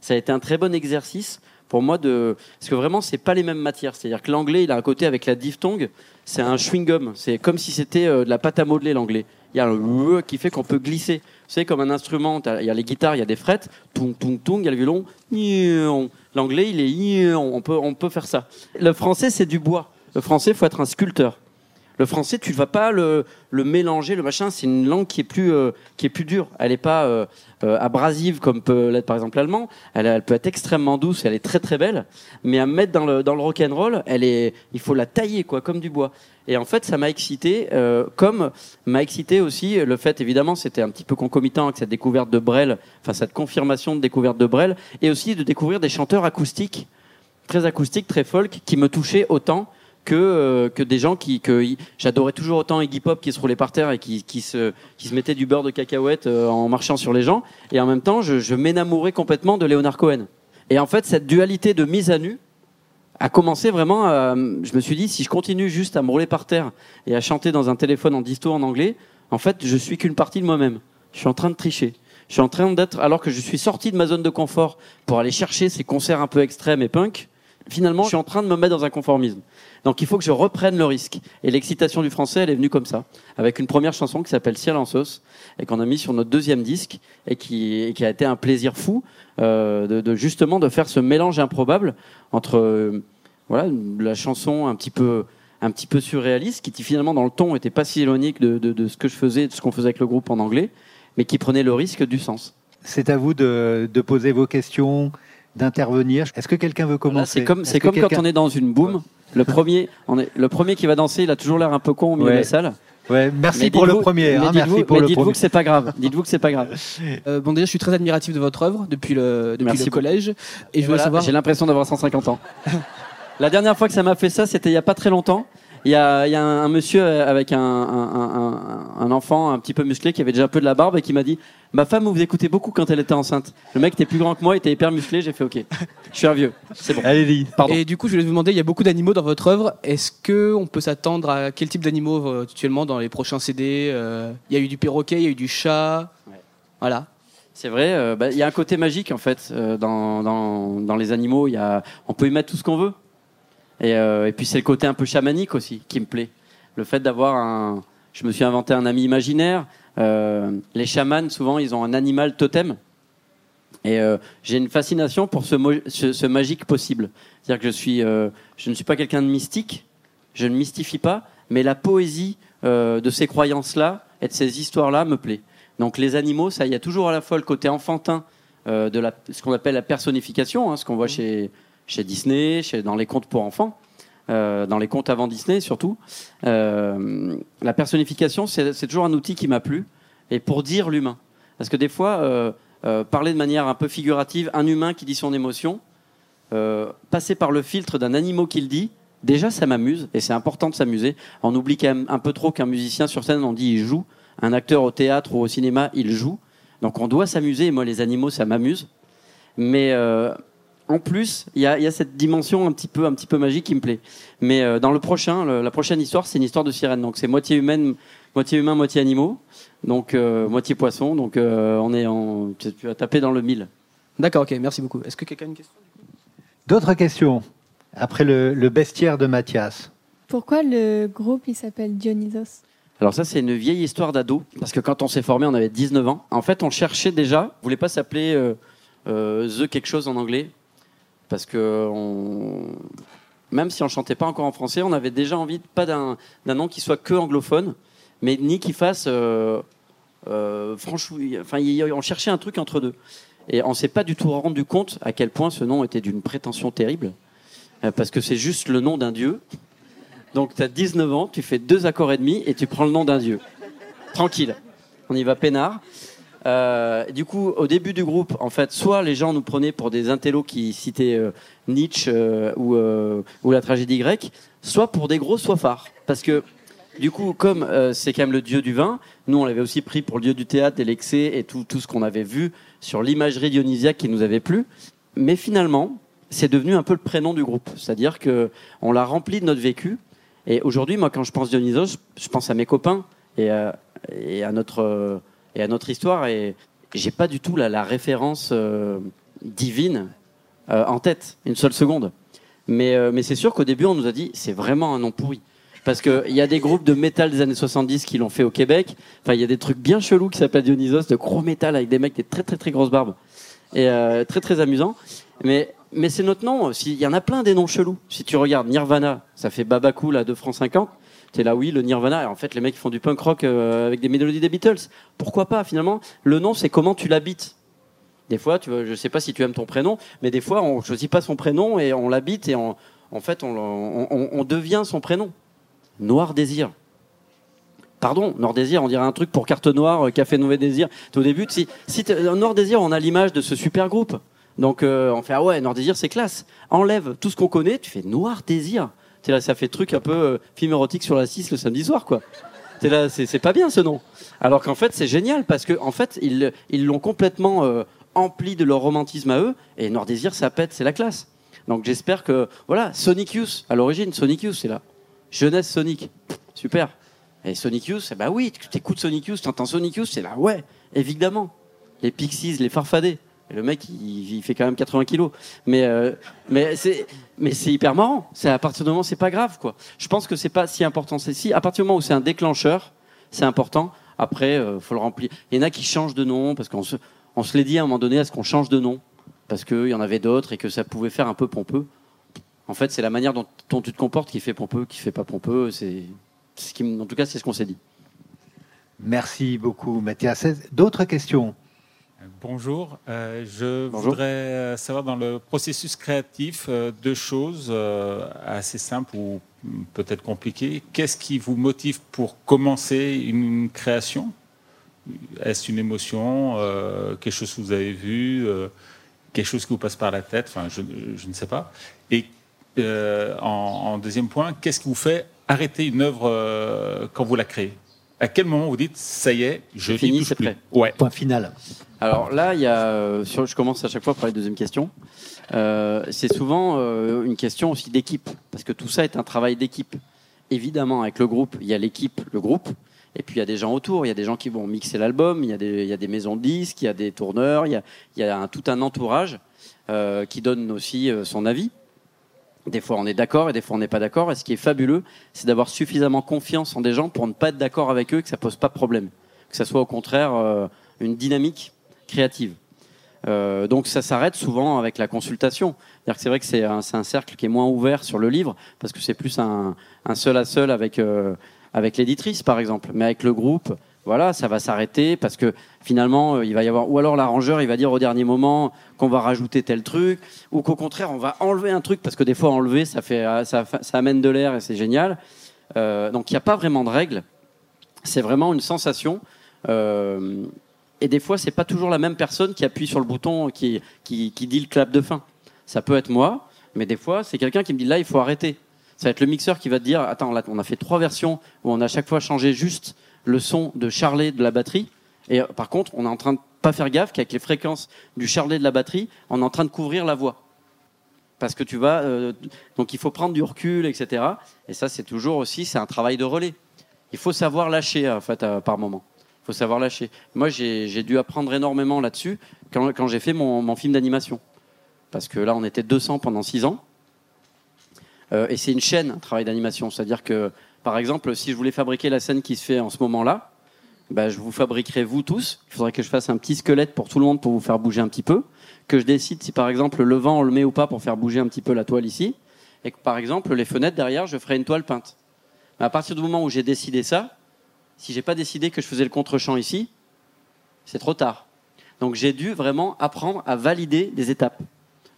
Ça a été un très bon exercice pour moi de parce que vraiment c'est pas les mêmes matières. C'est à dire que l'anglais il a un côté avec la diphtongue c'est un chewing gum c'est comme si c'était euh, de la pâte à modeler l'anglais. Il y a un qui fait qu'on peut glisser. C'est comme un instrument il y a les guitares il y a des frettes. Tung tung tung il y a le violon. L'anglais il est on peut on peut faire ça. Le français c'est du bois. Le français faut être un sculpteur le français, tu ne vas pas le, mélanger, le machin. C'est une langue qui est plus, euh, qui est plus dure. Elle n'est pas euh, euh, abrasive comme peut l'être par exemple l'allemand. Elle, peut être extrêmement douce. Elle est très très belle. Mais à mettre dans le, dans le rock and roll, elle est, il faut la tailler quoi, comme du bois. Et en fait, ça m'a excité, comme m'a excité aussi le fait, évidemment, c'était un petit peu concomitant avec cette découverte de Brel, enfin cette confirmation de découverte de Brel, et aussi de découvrir des chanteurs acoustiques, très acoustiques, très folk, qui me touchaient autant que, euh, que des gens qui que j'adorais toujours autant Iggy Pop qui se roulait par terre et qui, qui se qui se mettait du beurre de cacahuète euh, en marchant sur les gens. Et en même temps je, je m'énamourais complètement de Leonard Cohen. Et en fait cette dualité de mise à nu a commencé vraiment je me suis dit si je continue juste à me rouler par terre et à chanter dans un téléphone en disto en anglais en fait je suis qu'une partie de moi-même. Je suis en train de tricher. Je suis en train d'être alors que je suis sorti de ma zone de confort pour aller chercher ces concerts un peu extrêmes et punk finalement je suis en train de me mettre dans un conformisme donc il faut que je reprenne le risque. Et l'excitation du français, elle est venue comme ça, avec une première chanson qui s'appelle Ciel en sauce, et qu'on a mis sur notre deuxième disque, et qui, qui a été un plaisir fou euh, de, de, justement de faire ce mélange improbable entre euh, voilà la chanson un petit peu un petit peu surréaliste, qui finalement dans le ton était pas si éloigné de, de, de ce que je faisais, de ce qu'on faisait avec le groupe en anglais, mais qui prenait le risque du sens. C'est à vous de, de poser vos questions, d'intervenir. Est-ce que quelqu'un veut commencer C'est comme, c'est comme quand on est dans une boom. Le premier, on est, le premier qui va danser, il a toujours l'air un peu con au milieu de la salle. Ouais, merci pour le premier. Hein, merci pour mais dites-vous que c'est pas grave. Dites-vous que c'est pas grave. Euh, bon, déjà, je suis très admiratif de votre œuvre depuis le, depuis le collège. Et je veux savoir. J'ai l'impression d'avoir 150 ans. la dernière fois que ça m'a fait ça, c'était il y a pas très longtemps. Il y a, y a un, monsieur avec un, un, un, enfant un petit peu musclé qui avait déjà un peu de la barbe et qui m'a dit Ma femme vous écoutez beaucoup quand elle était enceinte. Le mec était plus grand que moi, il était hyper musclé. J'ai fait OK. Je suis un vieux. C'est bon. Allez-y. Et du coup, je voulais vous demander il y a beaucoup d'animaux dans votre œuvre. Est-ce qu'on peut s'attendre à quel type d'animaux euh, actuellement dans les prochains CD euh, Il y a eu du perroquet, il y a eu du chat. Voilà. C'est vrai, euh, bah, il y a un côté magique en fait dans, dans, dans, les animaux. Y a, on peut y mettre tout ce qu'on veut. Et, euh, et puis c'est le côté un peu chamanique aussi qui me plaît. Le fait d'avoir un. Je me suis inventé un ami imaginaire. Euh, les chamans, souvent, ils ont un animal totem. Et euh, j'ai une fascination pour ce, ce, ce magique possible. C'est-à-dire que je, suis, je ne suis pas quelqu'un de mystique, je ne mystifie pas, mais la poésie de ces croyances-là et de ces histoires-là me plaît. Donc les animaux, ça, il y a toujours à la fois le côté enfantin de la, ce qu'on appelle la personnification, hein, ce qu'on voit chez, chez Disney, chez, dans les contes pour enfants. euh, dans les contes avant Disney surtout. Euh, la personnification, c'est toujours un outil qui m'a plu, et pour dire l'humain. Parce que des fois, euh, parler de manière un peu figurative, un humain qui dit son émotion, passer par le filtre d'un animal qui le dit, déjà ça m'amuse, et c'est important de s'amuser. On oublie quand même un peu trop qu'un musicien sur scène, on dit il joue, un acteur au théâtre ou au cinéma, il joue. Donc on doit s'amuser, moi les animaux, ça m'amuse. Mais en plus, il y, a, cette dimension un petit peu, un petit peu magique qui me plaît. Mais euh, dans le prochain, la prochaine histoire, c'est une histoire de sirène. Donc c'est moitié humaine, moitié humain, moitié animaux. Donc euh, moitié poisson. Donc euh, on est en, tu vas taper dans le mille. D'accord, ok, merci beaucoup. Est-ce que quelqu'un a une question D'autres questions après le, bestiaire de Mathias? Pourquoi le groupe il s'appelle Dionysos? Alors ça, c'est une vieille histoire d'ado, parce que quand on s'est formé, on avait 19 ans. En fait, on cherchait déjà, on voulait pas s'appeler The quelque chose en anglais, parce que même si on chantait pas encore en français, on avait déjà envie pas d'un nom qui soit que anglophone, mais ni qui fasse euh, euh enfin, on cherchait un truc entre deux. Et on s'est pas du tout rendu compte à quel point ce nom était d'une prétention terrible, euh, parce que c'est juste le nom d'un dieu. Donc tu as 19 ans, tu fais deux accords et demi et tu prends le nom d'un dieu. Tranquille. On y va peinard. Euh, du coup, au début du groupe, en fait, soit les gens nous prenaient pour des intellos qui citaient euh, Nietzsche euh, ou, ou, la tragédie grecque, soit pour des gros soifards. Parce que, du coup, comme c'est quand même le dieu du vin, nous, on l'avait aussi pris pour le dieu du théâtre et l'excès et tout, tout ce qu'on avait vu sur l'imagerie dionysiaque qui nous avait plu. Mais finalement, c'est devenu un peu le prénom du groupe. C'est-à-dire que on l'a rempli de notre vécu. Et aujourd'hui, moi, quand je pense Dionysos, je pense à mes copains et et à notre et à notre histoire. Et j'ai pas du tout la, la référence euh, divine euh, en tête, une seule seconde. Mais, euh, mais c'est sûr qu'au début, on nous a dit c'est vraiment un nom pourri. Parce qu'il y a des groupes de métal des années 70 qui l'ont fait au Québec. Enfin, il y a des trucs bien chelous qui s'appellent Dionysos, de gros métal avec des mecs des très très très grosses barbes. Et très très amusant. Mais, mais c'est notre nom. Il y en a plein des noms chelous. Si tu regardes Nirvana, ça fait Babacool là 2 francs 50 c'est là, oui, le Nirvana. Et en fait, les mecs font du punk rock euh, avec des mélodies des Beatles. Pourquoi pas, finalement? Le nom, c'est comment tu l'habites. Des fois, tu vois, je sais pas si tu aimes ton prénom, mais des fois, on choisit pas son prénom et on l'habite et en fait, on, devient son prénom. Noir Désir. Pardon, Noir Désir, on dirait un truc pour carte noire, euh, Café Nouveau Désir. au début, si, Noir Désir, on a l'image de ce super groupe. Donc euh, on fait ah ouais, Noir Désir, c'est classe. Enlève tout ce qu'on connaît, tu fais Noir Désir là, ça fait truc un peu euh, film érotique sur la 6 le samedi soir, quoi. T'es là, c'est pas bien ce nom. Alors qu'en fait, c'est génial parce que en fait, ils l'ont complètement euh, empli de leur romantisme à eux. Et Noir Désir, ça pète, c'est la classe. Donc j'espère que voilà, Sonic Youth à l'origine, Sonic Youth, c'est là. Jeunesse Sonic, super. Et Sonic Youth, bah oui, tu écoutes Sonic Youth, tu entends Sonic Youth, c'est là, ouais, évidemment. Les Pixies, les Farfadés. Le mec, il, fait quand même 80 kilos. Mais, euh, mais c'est mais c'est hyper marrant. C'est à partir du moment, c'est pas grave, quoi. Je pense que c'est pas si important. C'est si à partir du moment où c'est un déclencheur, c'est important. Après, euh, faut le remplir. Il y en a qui changent de nom parce qu'on se, on se l'est dit à un moment donné, est-ce qu'on change de nom? Parce qu'il y en avait d'autres et que ça pouvait faire un peu pompeux. En fait, c'est la manière dont, tu te comportes qui fait pompeux, qui fait pas pompeux. C'est, ce qui, en tout cas, c'est ce qu'on s'est dit. Merci beaucoup, Mathias. D'autres questions? Bonjour, euh, je voudrais euh, savoir dans le processus créatif euh, deux choses assez simples ou peut-être compliquées. Qu'est-ce qui vous motive pour commencer une création? Est-ce une émotion, quelque chose que vous avez vu, quelque chose qui vous passe par la tête? Enfin, je, ne sais pas. Et en, deuxième point, qu'est-ce qui vous fait arrêter une œuvre quand vous la créez? À quel moment vous dites ça y est, je finis, c'est prêt Ouais. Point final. Alors là, il y a, euh, je commence à chaque fois par la deuxième question. Euh, c'est souvent euh, une question aussi d'équipe, parce que tout ça est un travail d'équipe. Évidemment, avec le groupe, il y a l'équipe, le groupe, et puis il y a des gens autour, il y a des gens qui vont mixer l'album, il, il, y a des maisons de disques, il y a des tourneurs, il y a, il y a un, tout un entourage qui donne aussi son avis. Des fois, on est d'accord et des fois, on n'est pas d'accord. Et ce qui est fabuleux, c'est d'avoir suffisamment confiance en des gens pour ne pas être d'accord avec eux et que ça pose pas de problème. Que ça soit au contraire une dynamique créative. Euh, donc ça s'arrête souvent avec la consultation. C'est vrai que c'est un, un, cercle qui est moins ouvert sur le livre parce que c'est plus un, un, seul à seul avec euh, avec l'éditrice par exemple. Mais avec le groupe, voilà, ça va s'arrêter parce que finalement, euh, il va y avoir, ou alors l'arrangeur, il va dire au dernier moment qu'on va rajouter tel truc, ou qu'au contraire, on va enlever un truc parce que des fois, enlever, ça fait, euh, ça, amène de l'air et c'est génial. Euh, donc, il n'y a pas vraiment de règles. C'est vraiment une sensation. et des fois, c'est pas toujours la même personne qui appuie sur le bouton qui, qui, qui dit le clap de fin. Ça peut être moi, mais des fois, c'est quelqu'un qui me dit là, il faut arrêter. Ça va être le mixeur qui va te dire attends, on a fait trois versions où on a à chaque fois changé juste le son de charlet de la batterie. Et euh, par contre, on est en train de pas faire gaffe qu'avec les fréquences du charlet de la batterie, on est en train de couvrir la voix. Parce que tu vas. Euh, donc il faut prendre du recul, etc. Et ça, c'est toujours aussi, c'est un travail de relais. Il faut savoir lâcher, en fait, euh, par moment. Il faut savoir lâcher. Moi, j'ai dû apprendre énormément là-dessus quand, j'ai fait mon, mon film d'animation. Parce que là, on était 200 pendant 6 ans. et c'est une chaîne, un travail d'animation. C'est-à-dire que par exemple, si je voulais fabriquer la scène qui se fait en ce moment-là, bah, je vous fabriquerai vous tous. Il faudrait que je fasse un petit squelette pour tout le monde pour vous faire bouger un petit peu. Que je décide si par exemple le vent on le met ou pas pour faire bouger un petit peu la toile ici. Et que par exemple les fenêtres derrière, je ferai une toile peinte. Mais à partir du moment où j'ai décidé ça, si j'ai pas décidé que je faisais le contre-champ ici, c'est trop tard. Donc j'ai dû vraiment apprendre à valider des étapes.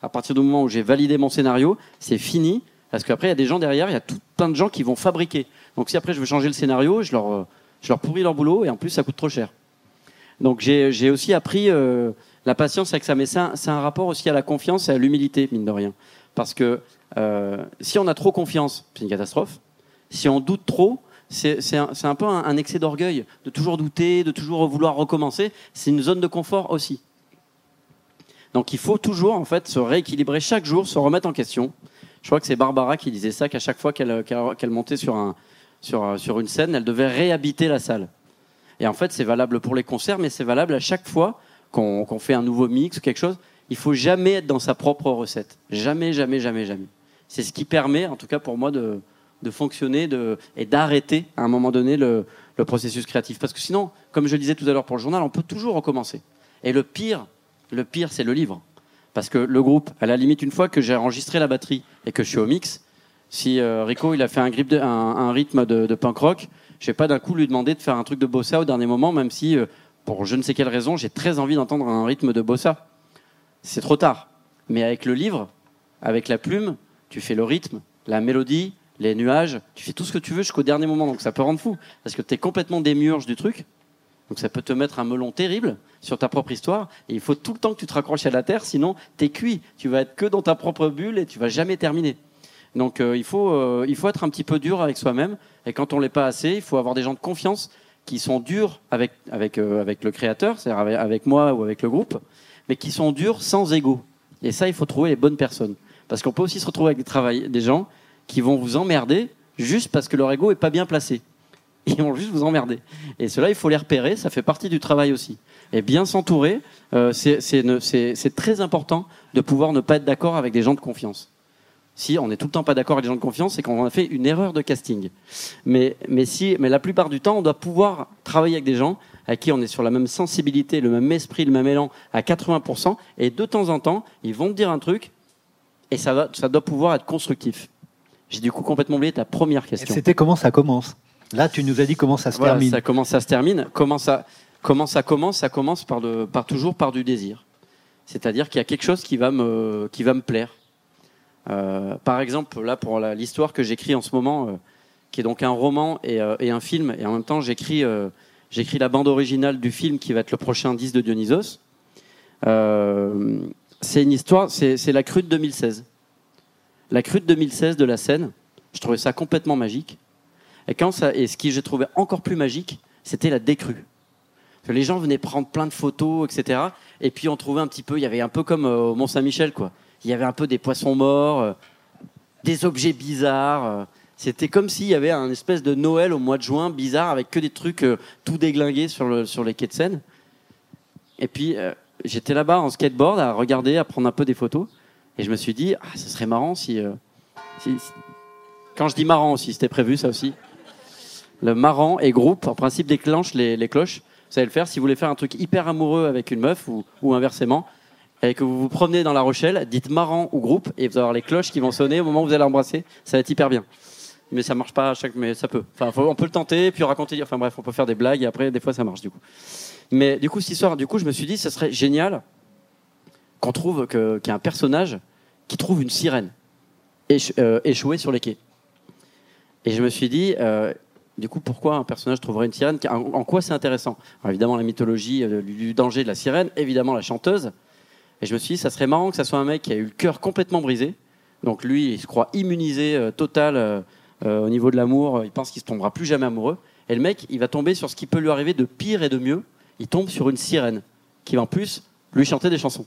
À partir du moment où j'ai validé mon scénario, c'est fini. Parce qu'après, il y a des gens derrière, il y a tout plein de gens qui vont fabriquer. Donc si après je veux changer le scénario, je leur, euh, je leur pourris leur boulot et en plus ça coûte trop cher. Donc j'ai aussi appris euh, la patience avec ça, mais c'est un, rapport aussi à la confiance et à l'humilité, mine de rien. Parce que euh, si on a trop confiance, c'est une catastrophe. Si on doute trop, c'est un, un, peu un, un excès d'orgueil, de toujours douter, de toujours vouloir recommencer. C'est une zone de confort aussi. Donc il faut toujours en fait se rééquilibrer chaque jour, se remettre en question. Je crois que c'est Barbara qui disait ça, qu'à chaque fois qu'elle montait sur, un, sur, une scène, elle devait réhabiter la salle. Et en fait, c'est valable pour les concerts, mais c'est valable à chaque fois qu'on fait un nouveau mix ou quelque chose. Il faut jamais être dans sa propre recette. Jamais, jamais, jamais, jamais. C'est ce qui permet, en tout cas pour moi, de, fonctionner et d'arrêter à un moment donné le, le, processus créatif. Parce que sinon, comme je le disais tout à l'heure pour le journal, on peut toujours recommencer. Et le pire, le pire, c'est le livre. Parce que le groupe, à la limite, une fois que j'ai enregistré la batterie et que je suis au mix, si euh, Rico il a fait un, rythme de, punk rock, je vais pas d'un coup lui demander de faire un truc de bossa au dernier moment, même si, euh, pour je ne sais quelle raison, j'ai très envie d'entendre un rythme de bossa. C'est trop tard. Mais avec le livre, avec la plume, tu fais le rythme, la mélodie, les nuages, tu fais tout ce que tu veux jusqu'au dernier moment. Donc ça peut rendre fou. Parce que tu es complètement démiurge du truc. Donc ça peut te mettre un melon terrible sur ta propre histoire. Et il faut tout le temps que tu te raccroches à la terre, sinon t'es cuit. Tu vas être que dans ta propre bulle et tu vas jamais terminer. Donc euh, il, faut, euh, il faut être un petit peu dur avec soi-même. Et quand on l'est pas assez, il faut avoir des gens de confiance qui sont durs avec, avec, euh, avec le créateur, c'est-à-dire avec, moi ou avec le groupe, mais qui sont durs sans ego. Et ça, il faut trouver les bonnes personnes. Parce qu'on peut aussi se retrouver avec des, travail, des gens qui vont vous emmerder juste parce que leur ego est pas bien placé ils vont juste vous emmerder. Et cela, il faut les repérer, ça fait partie du travail aussi. Et bien s'entourer, euh, c'est très important de pouvoir ne pas être d'accord avec des gens de confiance. Si on est tout le temps pas d'accord avec des gens de confiance, c'est qu'on a fait une erreur de casting. Mais, mais, si, mais la plupart du temps, on doit pouvoir travailler avec des gens avec qui on est sur la même sensibilité, le même esprit, le même élan à 80%, et de temps en temps, ils vont te dire un truc, et ça, va, ça doit pouvoir être constructif. J'ai du coup complètement oublié ta première question. C'était comment ça commence? Là, tu nous as dit comment ça se termine. Ça commence, ça se termine. Comment ça, comment ça commence Ça commence par, toujours par du désir. C'est-à-dire qu'il y a quelque chose qui va me, qui va me plaire. Euh, par exemple, là, pour l'histoire que j'écris en ce moment, euh, qui est donc un roman et, euh, et, un film, et en même temps, j'écris j'écris la bande originale du film qui va être le prochain 10 de Dionysos. c'est une histoire, c'est la crue de 2016. La crue de 2016 de la Seine, je trouvais ça complètement magique. Et, quand ça, et ce qui j'ai trouvé encore plus magique, c'était la décrue. les gens venaient prendre plein de photos, etc. Et puis on trouvait un petit peu, il y avait un peu comme euh, au Mont-Saint-Michel, quoi. Il y avait un peu des poissons morts, euh, des objets bizarres. Euh. C'était comme s'il y avait un espèce de Noël au mois de juin bizarre avec que des trucs tout déglingués sur, sur les quais de Seine. Et puis j'étais là-bas en skateboard à regarder, à prendre un peu des photos. Et je me suis dit, ah, ce serait marrant si, si quand je dis marrant aussi, c'était prévu ça aussi. Le marrant et groupe, en principe, déclenche les, les, cloches. Vous savez le faire si vous voulez faire un truc hyper amoureux avec une meuf ou, ou inversement, et que vous vous promenez dans la Rochelle, dites marrant ou groupe, et vous allez avoir les cloches qui vont sonner au moment où vous allez embrasser. Ça va être hyper bien. mais ça marche pas à chaque. Mais ça peut. Enfin, on peut le tenter, puis raconter. Enfin bref, on peut faire des blagues et après, des fois, ça marche du coup. Mais du coup, cette histoire, du coup, je me suis dit, ce serait génial qu'on trouve qu'il y a un personnage qui trouve une sirène euh, échouée sur les quais. Et je me suis dit, euh, du coup, pourquoi un personnage trouverait une sirène En, quoi c'est intéressant Évidemment, la mythologie euh, du danger de la sirène, évidemment, la chanteuse. Et je me suis dit, ça serait marrant que ça soit un mec qui a eu le cœur complètement brisé. Donc lui, il se croit immunisé total au niveau de l'amour. Il pense qu'il se tombera plus jamais amoureux. Et le mec, il va tomber sur ce qui peut lui arriver de pire et de mieux. Il tombe sur une sirène qui va en plus lui chanter des chansons.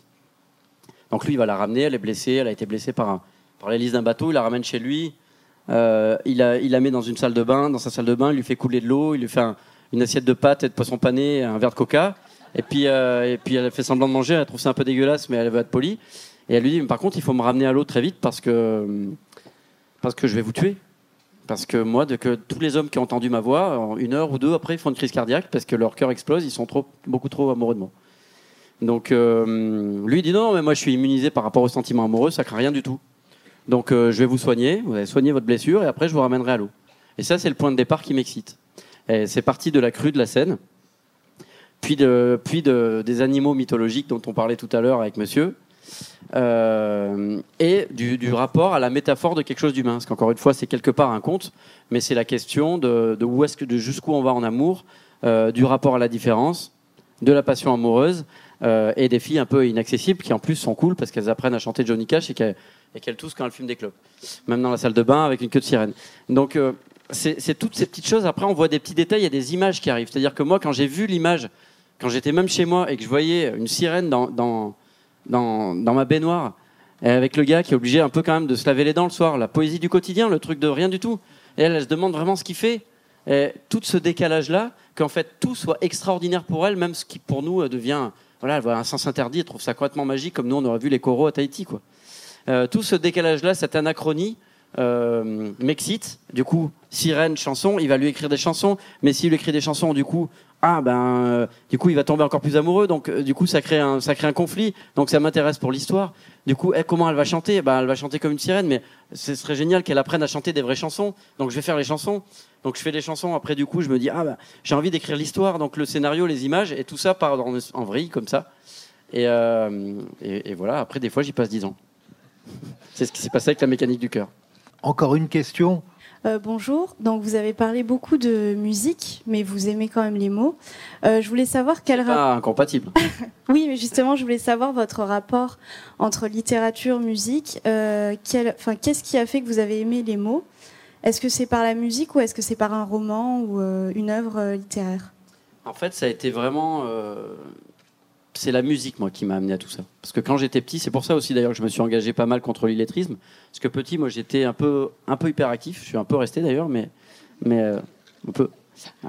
Donc lui, il va la ramener, elle est blessée, elle a été blessée par, par l'hélice d'un bateau, il la ramène chez lui, euh, il, la, met dans une salle de bain, dans sa salle de bain, il lui fait couler de l'eau, il lui fait une assiette de pâtes et de poisson pané, un verre de coca, et puis, euh, elle fait semblant de manger, elle trouve ça un peu dégueulasse, mais elle veut être polie. Et elle lui dit, mais par contre, il faut me ramener à l'eau très vite parce que, parce que je vais vous tuer. Parce que moi, de que tous les hommes qui ont entendu ma voix, une heure ou deux après, ils font une crise cardiaque parce que leur cœur explose, ils sont beaucoup trop amoureux de moi. Donc euh, lui dit non, mais moi je suis immunisé par rapport au sentiment amoureux, ça craint rien du tout. Donc euh, je vais vous soigner, vous allez soigner votre blessure et après je vous ramènerai à l'eau. Et ça c'est le point de départ qui m'excite. C'est parti de la crue de la Seine, puis, de, puis de, des animaux mythologiques dont on parlait tout à l'heure avec monsieur, euh, et du, rapport à la métaphore de quelque chose d'humain. Parce qu'encore une fois, c'est quelque part un conte, mais c'est la question de, où est-ce que, de jusqu'où on va en amour, du rapport à la différence, de la passion amoureuse, euh, et des filles un peu inaccessibles qui en plus sont cool parce qu'elles apprennent à chanter Johnny Cash et qu'elles qu toussent quand elles fument des clopes. Même dans la salle de bain avec une queue de sirène. Donc euh, c'est toutes ces petites choses. Après, on voit des petits détails, il y a des images qui arrivent. C'est-à-dire que moi, quand j'ai vu l'image, quand j'étais même chez moi et que je voyais une sirène dans, dans, dans, ma baignoire, avec le gars qui est obligé un peu quand même de se laver les dents le soir, la poésie du quotidien, le truc de rien du tout. Et elle, elle se demande vraiment ce qu'il fait. Et tout ce décalage-là, qu'en fait tout soit extraordinaire pour elle, même ce qui pour nous euh, devient voilà, elle voit un sens interdit, elle trouve ça complètement magique, comme nous on aurait vu les coraux à Tahiti. Quoi. Euh, tout ce décalage-là, cette anachronie, euh, m'excite. Du coup, sirène, chanson, il va lui écrire des chansons, mais s'il lui écrit des chansons, du coup, ah ben, euh, du coup, il va tomber encore plus amoureux, donc du coup, ça crée un, ça crée un conflit. Donc ça m'intéresse pour l'histoire. Du coup, comment elle va chanter? Ben, elle va chanter comme une sirène, mais ce serait génial qu'elle apprenne à chanter des vraies chansons. Donc je vais faire les chansons. Donc je fais des chansons. Après, du coup, je me dis, ah ben, j'ai envie d'écrire l'histoire, donc le scénario, les images, et tout ça part en, en vrille comme ça. Et, et, et voilà. Après, des fois, j'y passe dix ans. C'est ce qui s'est passé avec la mécanique du cœur. Encore une question? Euh, bonjour, donc vous avez parlé beaucoup de musique, mais vous aimez quand même les mots. Euh, je voulais savoir quel rapport. Ah, incompatible. oui, mais justement, je voulais savoir votre rapport entre littérature, musique. Euh, enfin, qu'est-ce qui a fait que vous avez aimé les mots? Est-ce que c'est par la musique ou est-ce que c'est par un roman ou une œuvre littéraire? En fait, ça a été vraiment c'est la musique, moi, qui m'a amené à tout ça. Parce que quand j'étais petit, c'est pour ça aussi d'ailleurs que je me suis engagé pas mal contre l'illettrisme. Parce que petit, moi, j'étais un peu, un peu hyperactif. Je suis un peu resté d'ailleurs, mais, mais euh, un peu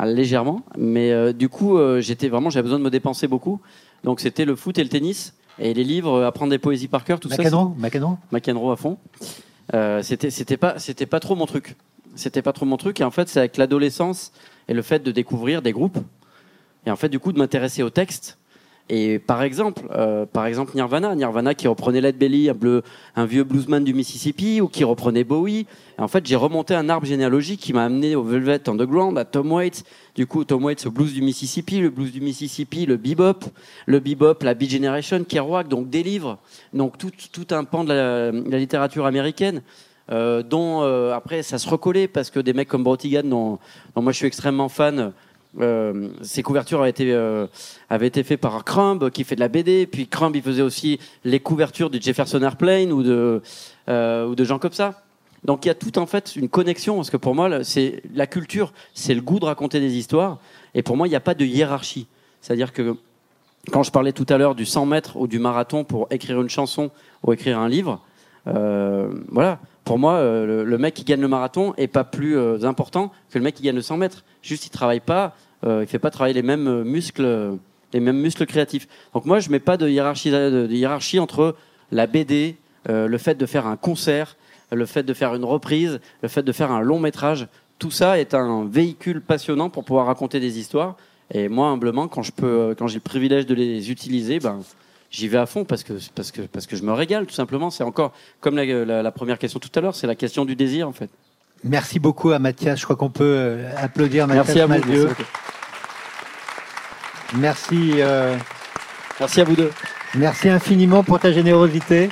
légèrement. Mais euh, du coup, euh, j'étais vraiment, j'avais besoin de me dépenser beaucoup. Donc c'était le foot et le tennis et les livres, apprendre des poésies par cœur, tout ça. McEnroe, McEnroe à fond. C'était, c'était pas, c'était pas trop mon truc. C'était pas trop mon truc. Et en fait, c'est avec l'adolescence et le fait de découvrir des groupes. Et en fait, du coup, de m'intéresser au texte et par exemple, euh, par exemple Nirvana, Nirvana qui reprenait Led Belly, un, vieux bluesman du Mississippi, ou qui reprenait Bowie. En fait, j'ai remonté un arbre généalogique qui m'a amené au Velvet Underground, à Tom Waits. Du coup, Tom Waits au blues du Mississippi, le blues du Mississippi, le bebop, le bebop, la Beat Generation, Kerouac, donc des livres, donc tout, un pan de la, littérature américaine. Euh, dont euh, après ça se recollait parce que des mecs comme Brotigan dont moi je suis extrêmement fan euh, ces couvertures avaient été, euh, avaient été faites par Crumb, qui fait de la BD. Puis Crumb, il faisait aussi les couvertures du Jefferson Airplane ou de, euh, ou de gens comme ça. Donc il y a tout en fait une connexion, parce que pour moi, c'est la culture, c'est le goût de raconter des histoires. Et pour moi, il n'y a pas de hiérarchie. C'est-à-dire que quand je parlais tout à l'heure du 100 mètres ou du marathon pour écrire une chanson ou écrire un livre, euh, voilà, pour moi, euh, le, mec qui gagne le marathon est pas plus euh, important que le mec qui gagne le 100 mètres. Juste, il travaille pas, euh, il fait pas travailler les mêmes muscles, les mêmes muscles créatifs. Donc moi, je mets pas de hiérarchie, de, hiérarchie entre la BD, le fait de faire un concert, le fait de faire une reprise, le fait de faire un long métrage. Tout ça est un véhicule passionnant pour pouvoir raconter des histoires. Et moi, humblement, quand je peux, quand j'ai le privilège de les utiliser, ben, j'y vais à fond parce que, parce, que, parce que je me régale, tout simplement. C'est encore, comme la, première question tout à l'heure, c'est la question du désir, en fait. Merci beaucoup à Mathias. Je crois qu'on peut euh, applaudir Mathias merci à. Merci. Euh, merci à vous deux. Merci infiniment pour ta générosité.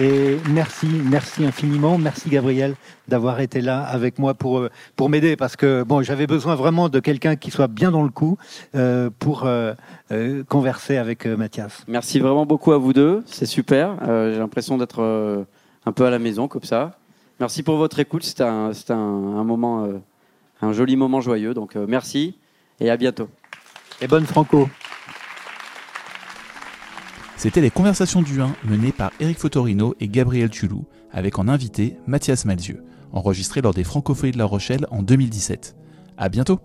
Et merci, merci infiniment. Merci Gabriel d'avoir été là avec moi pour, euh, pour m'aider parce que bon, j'avais besoin vraiment de quelqu'un qui soit bien dans le coup euh, pour euh, euh converser avec Mathias. Merci vraiment beaucoup à vous deux. C'est super. J'ai l'impression d'être un peu à la maison comme ça. Merci pour votre écoute. C'était un, un, un, moment, un joli moment joyeux. Donc merci et à bientôt. Et bonne Franco. C'était les conversations du 1 menées par Eric Fotorino et Gabriel Tulou, avec en invité Mathias Malzieu, enregistré lors des Francophonies de La Rochelle en 2017. À bientôt!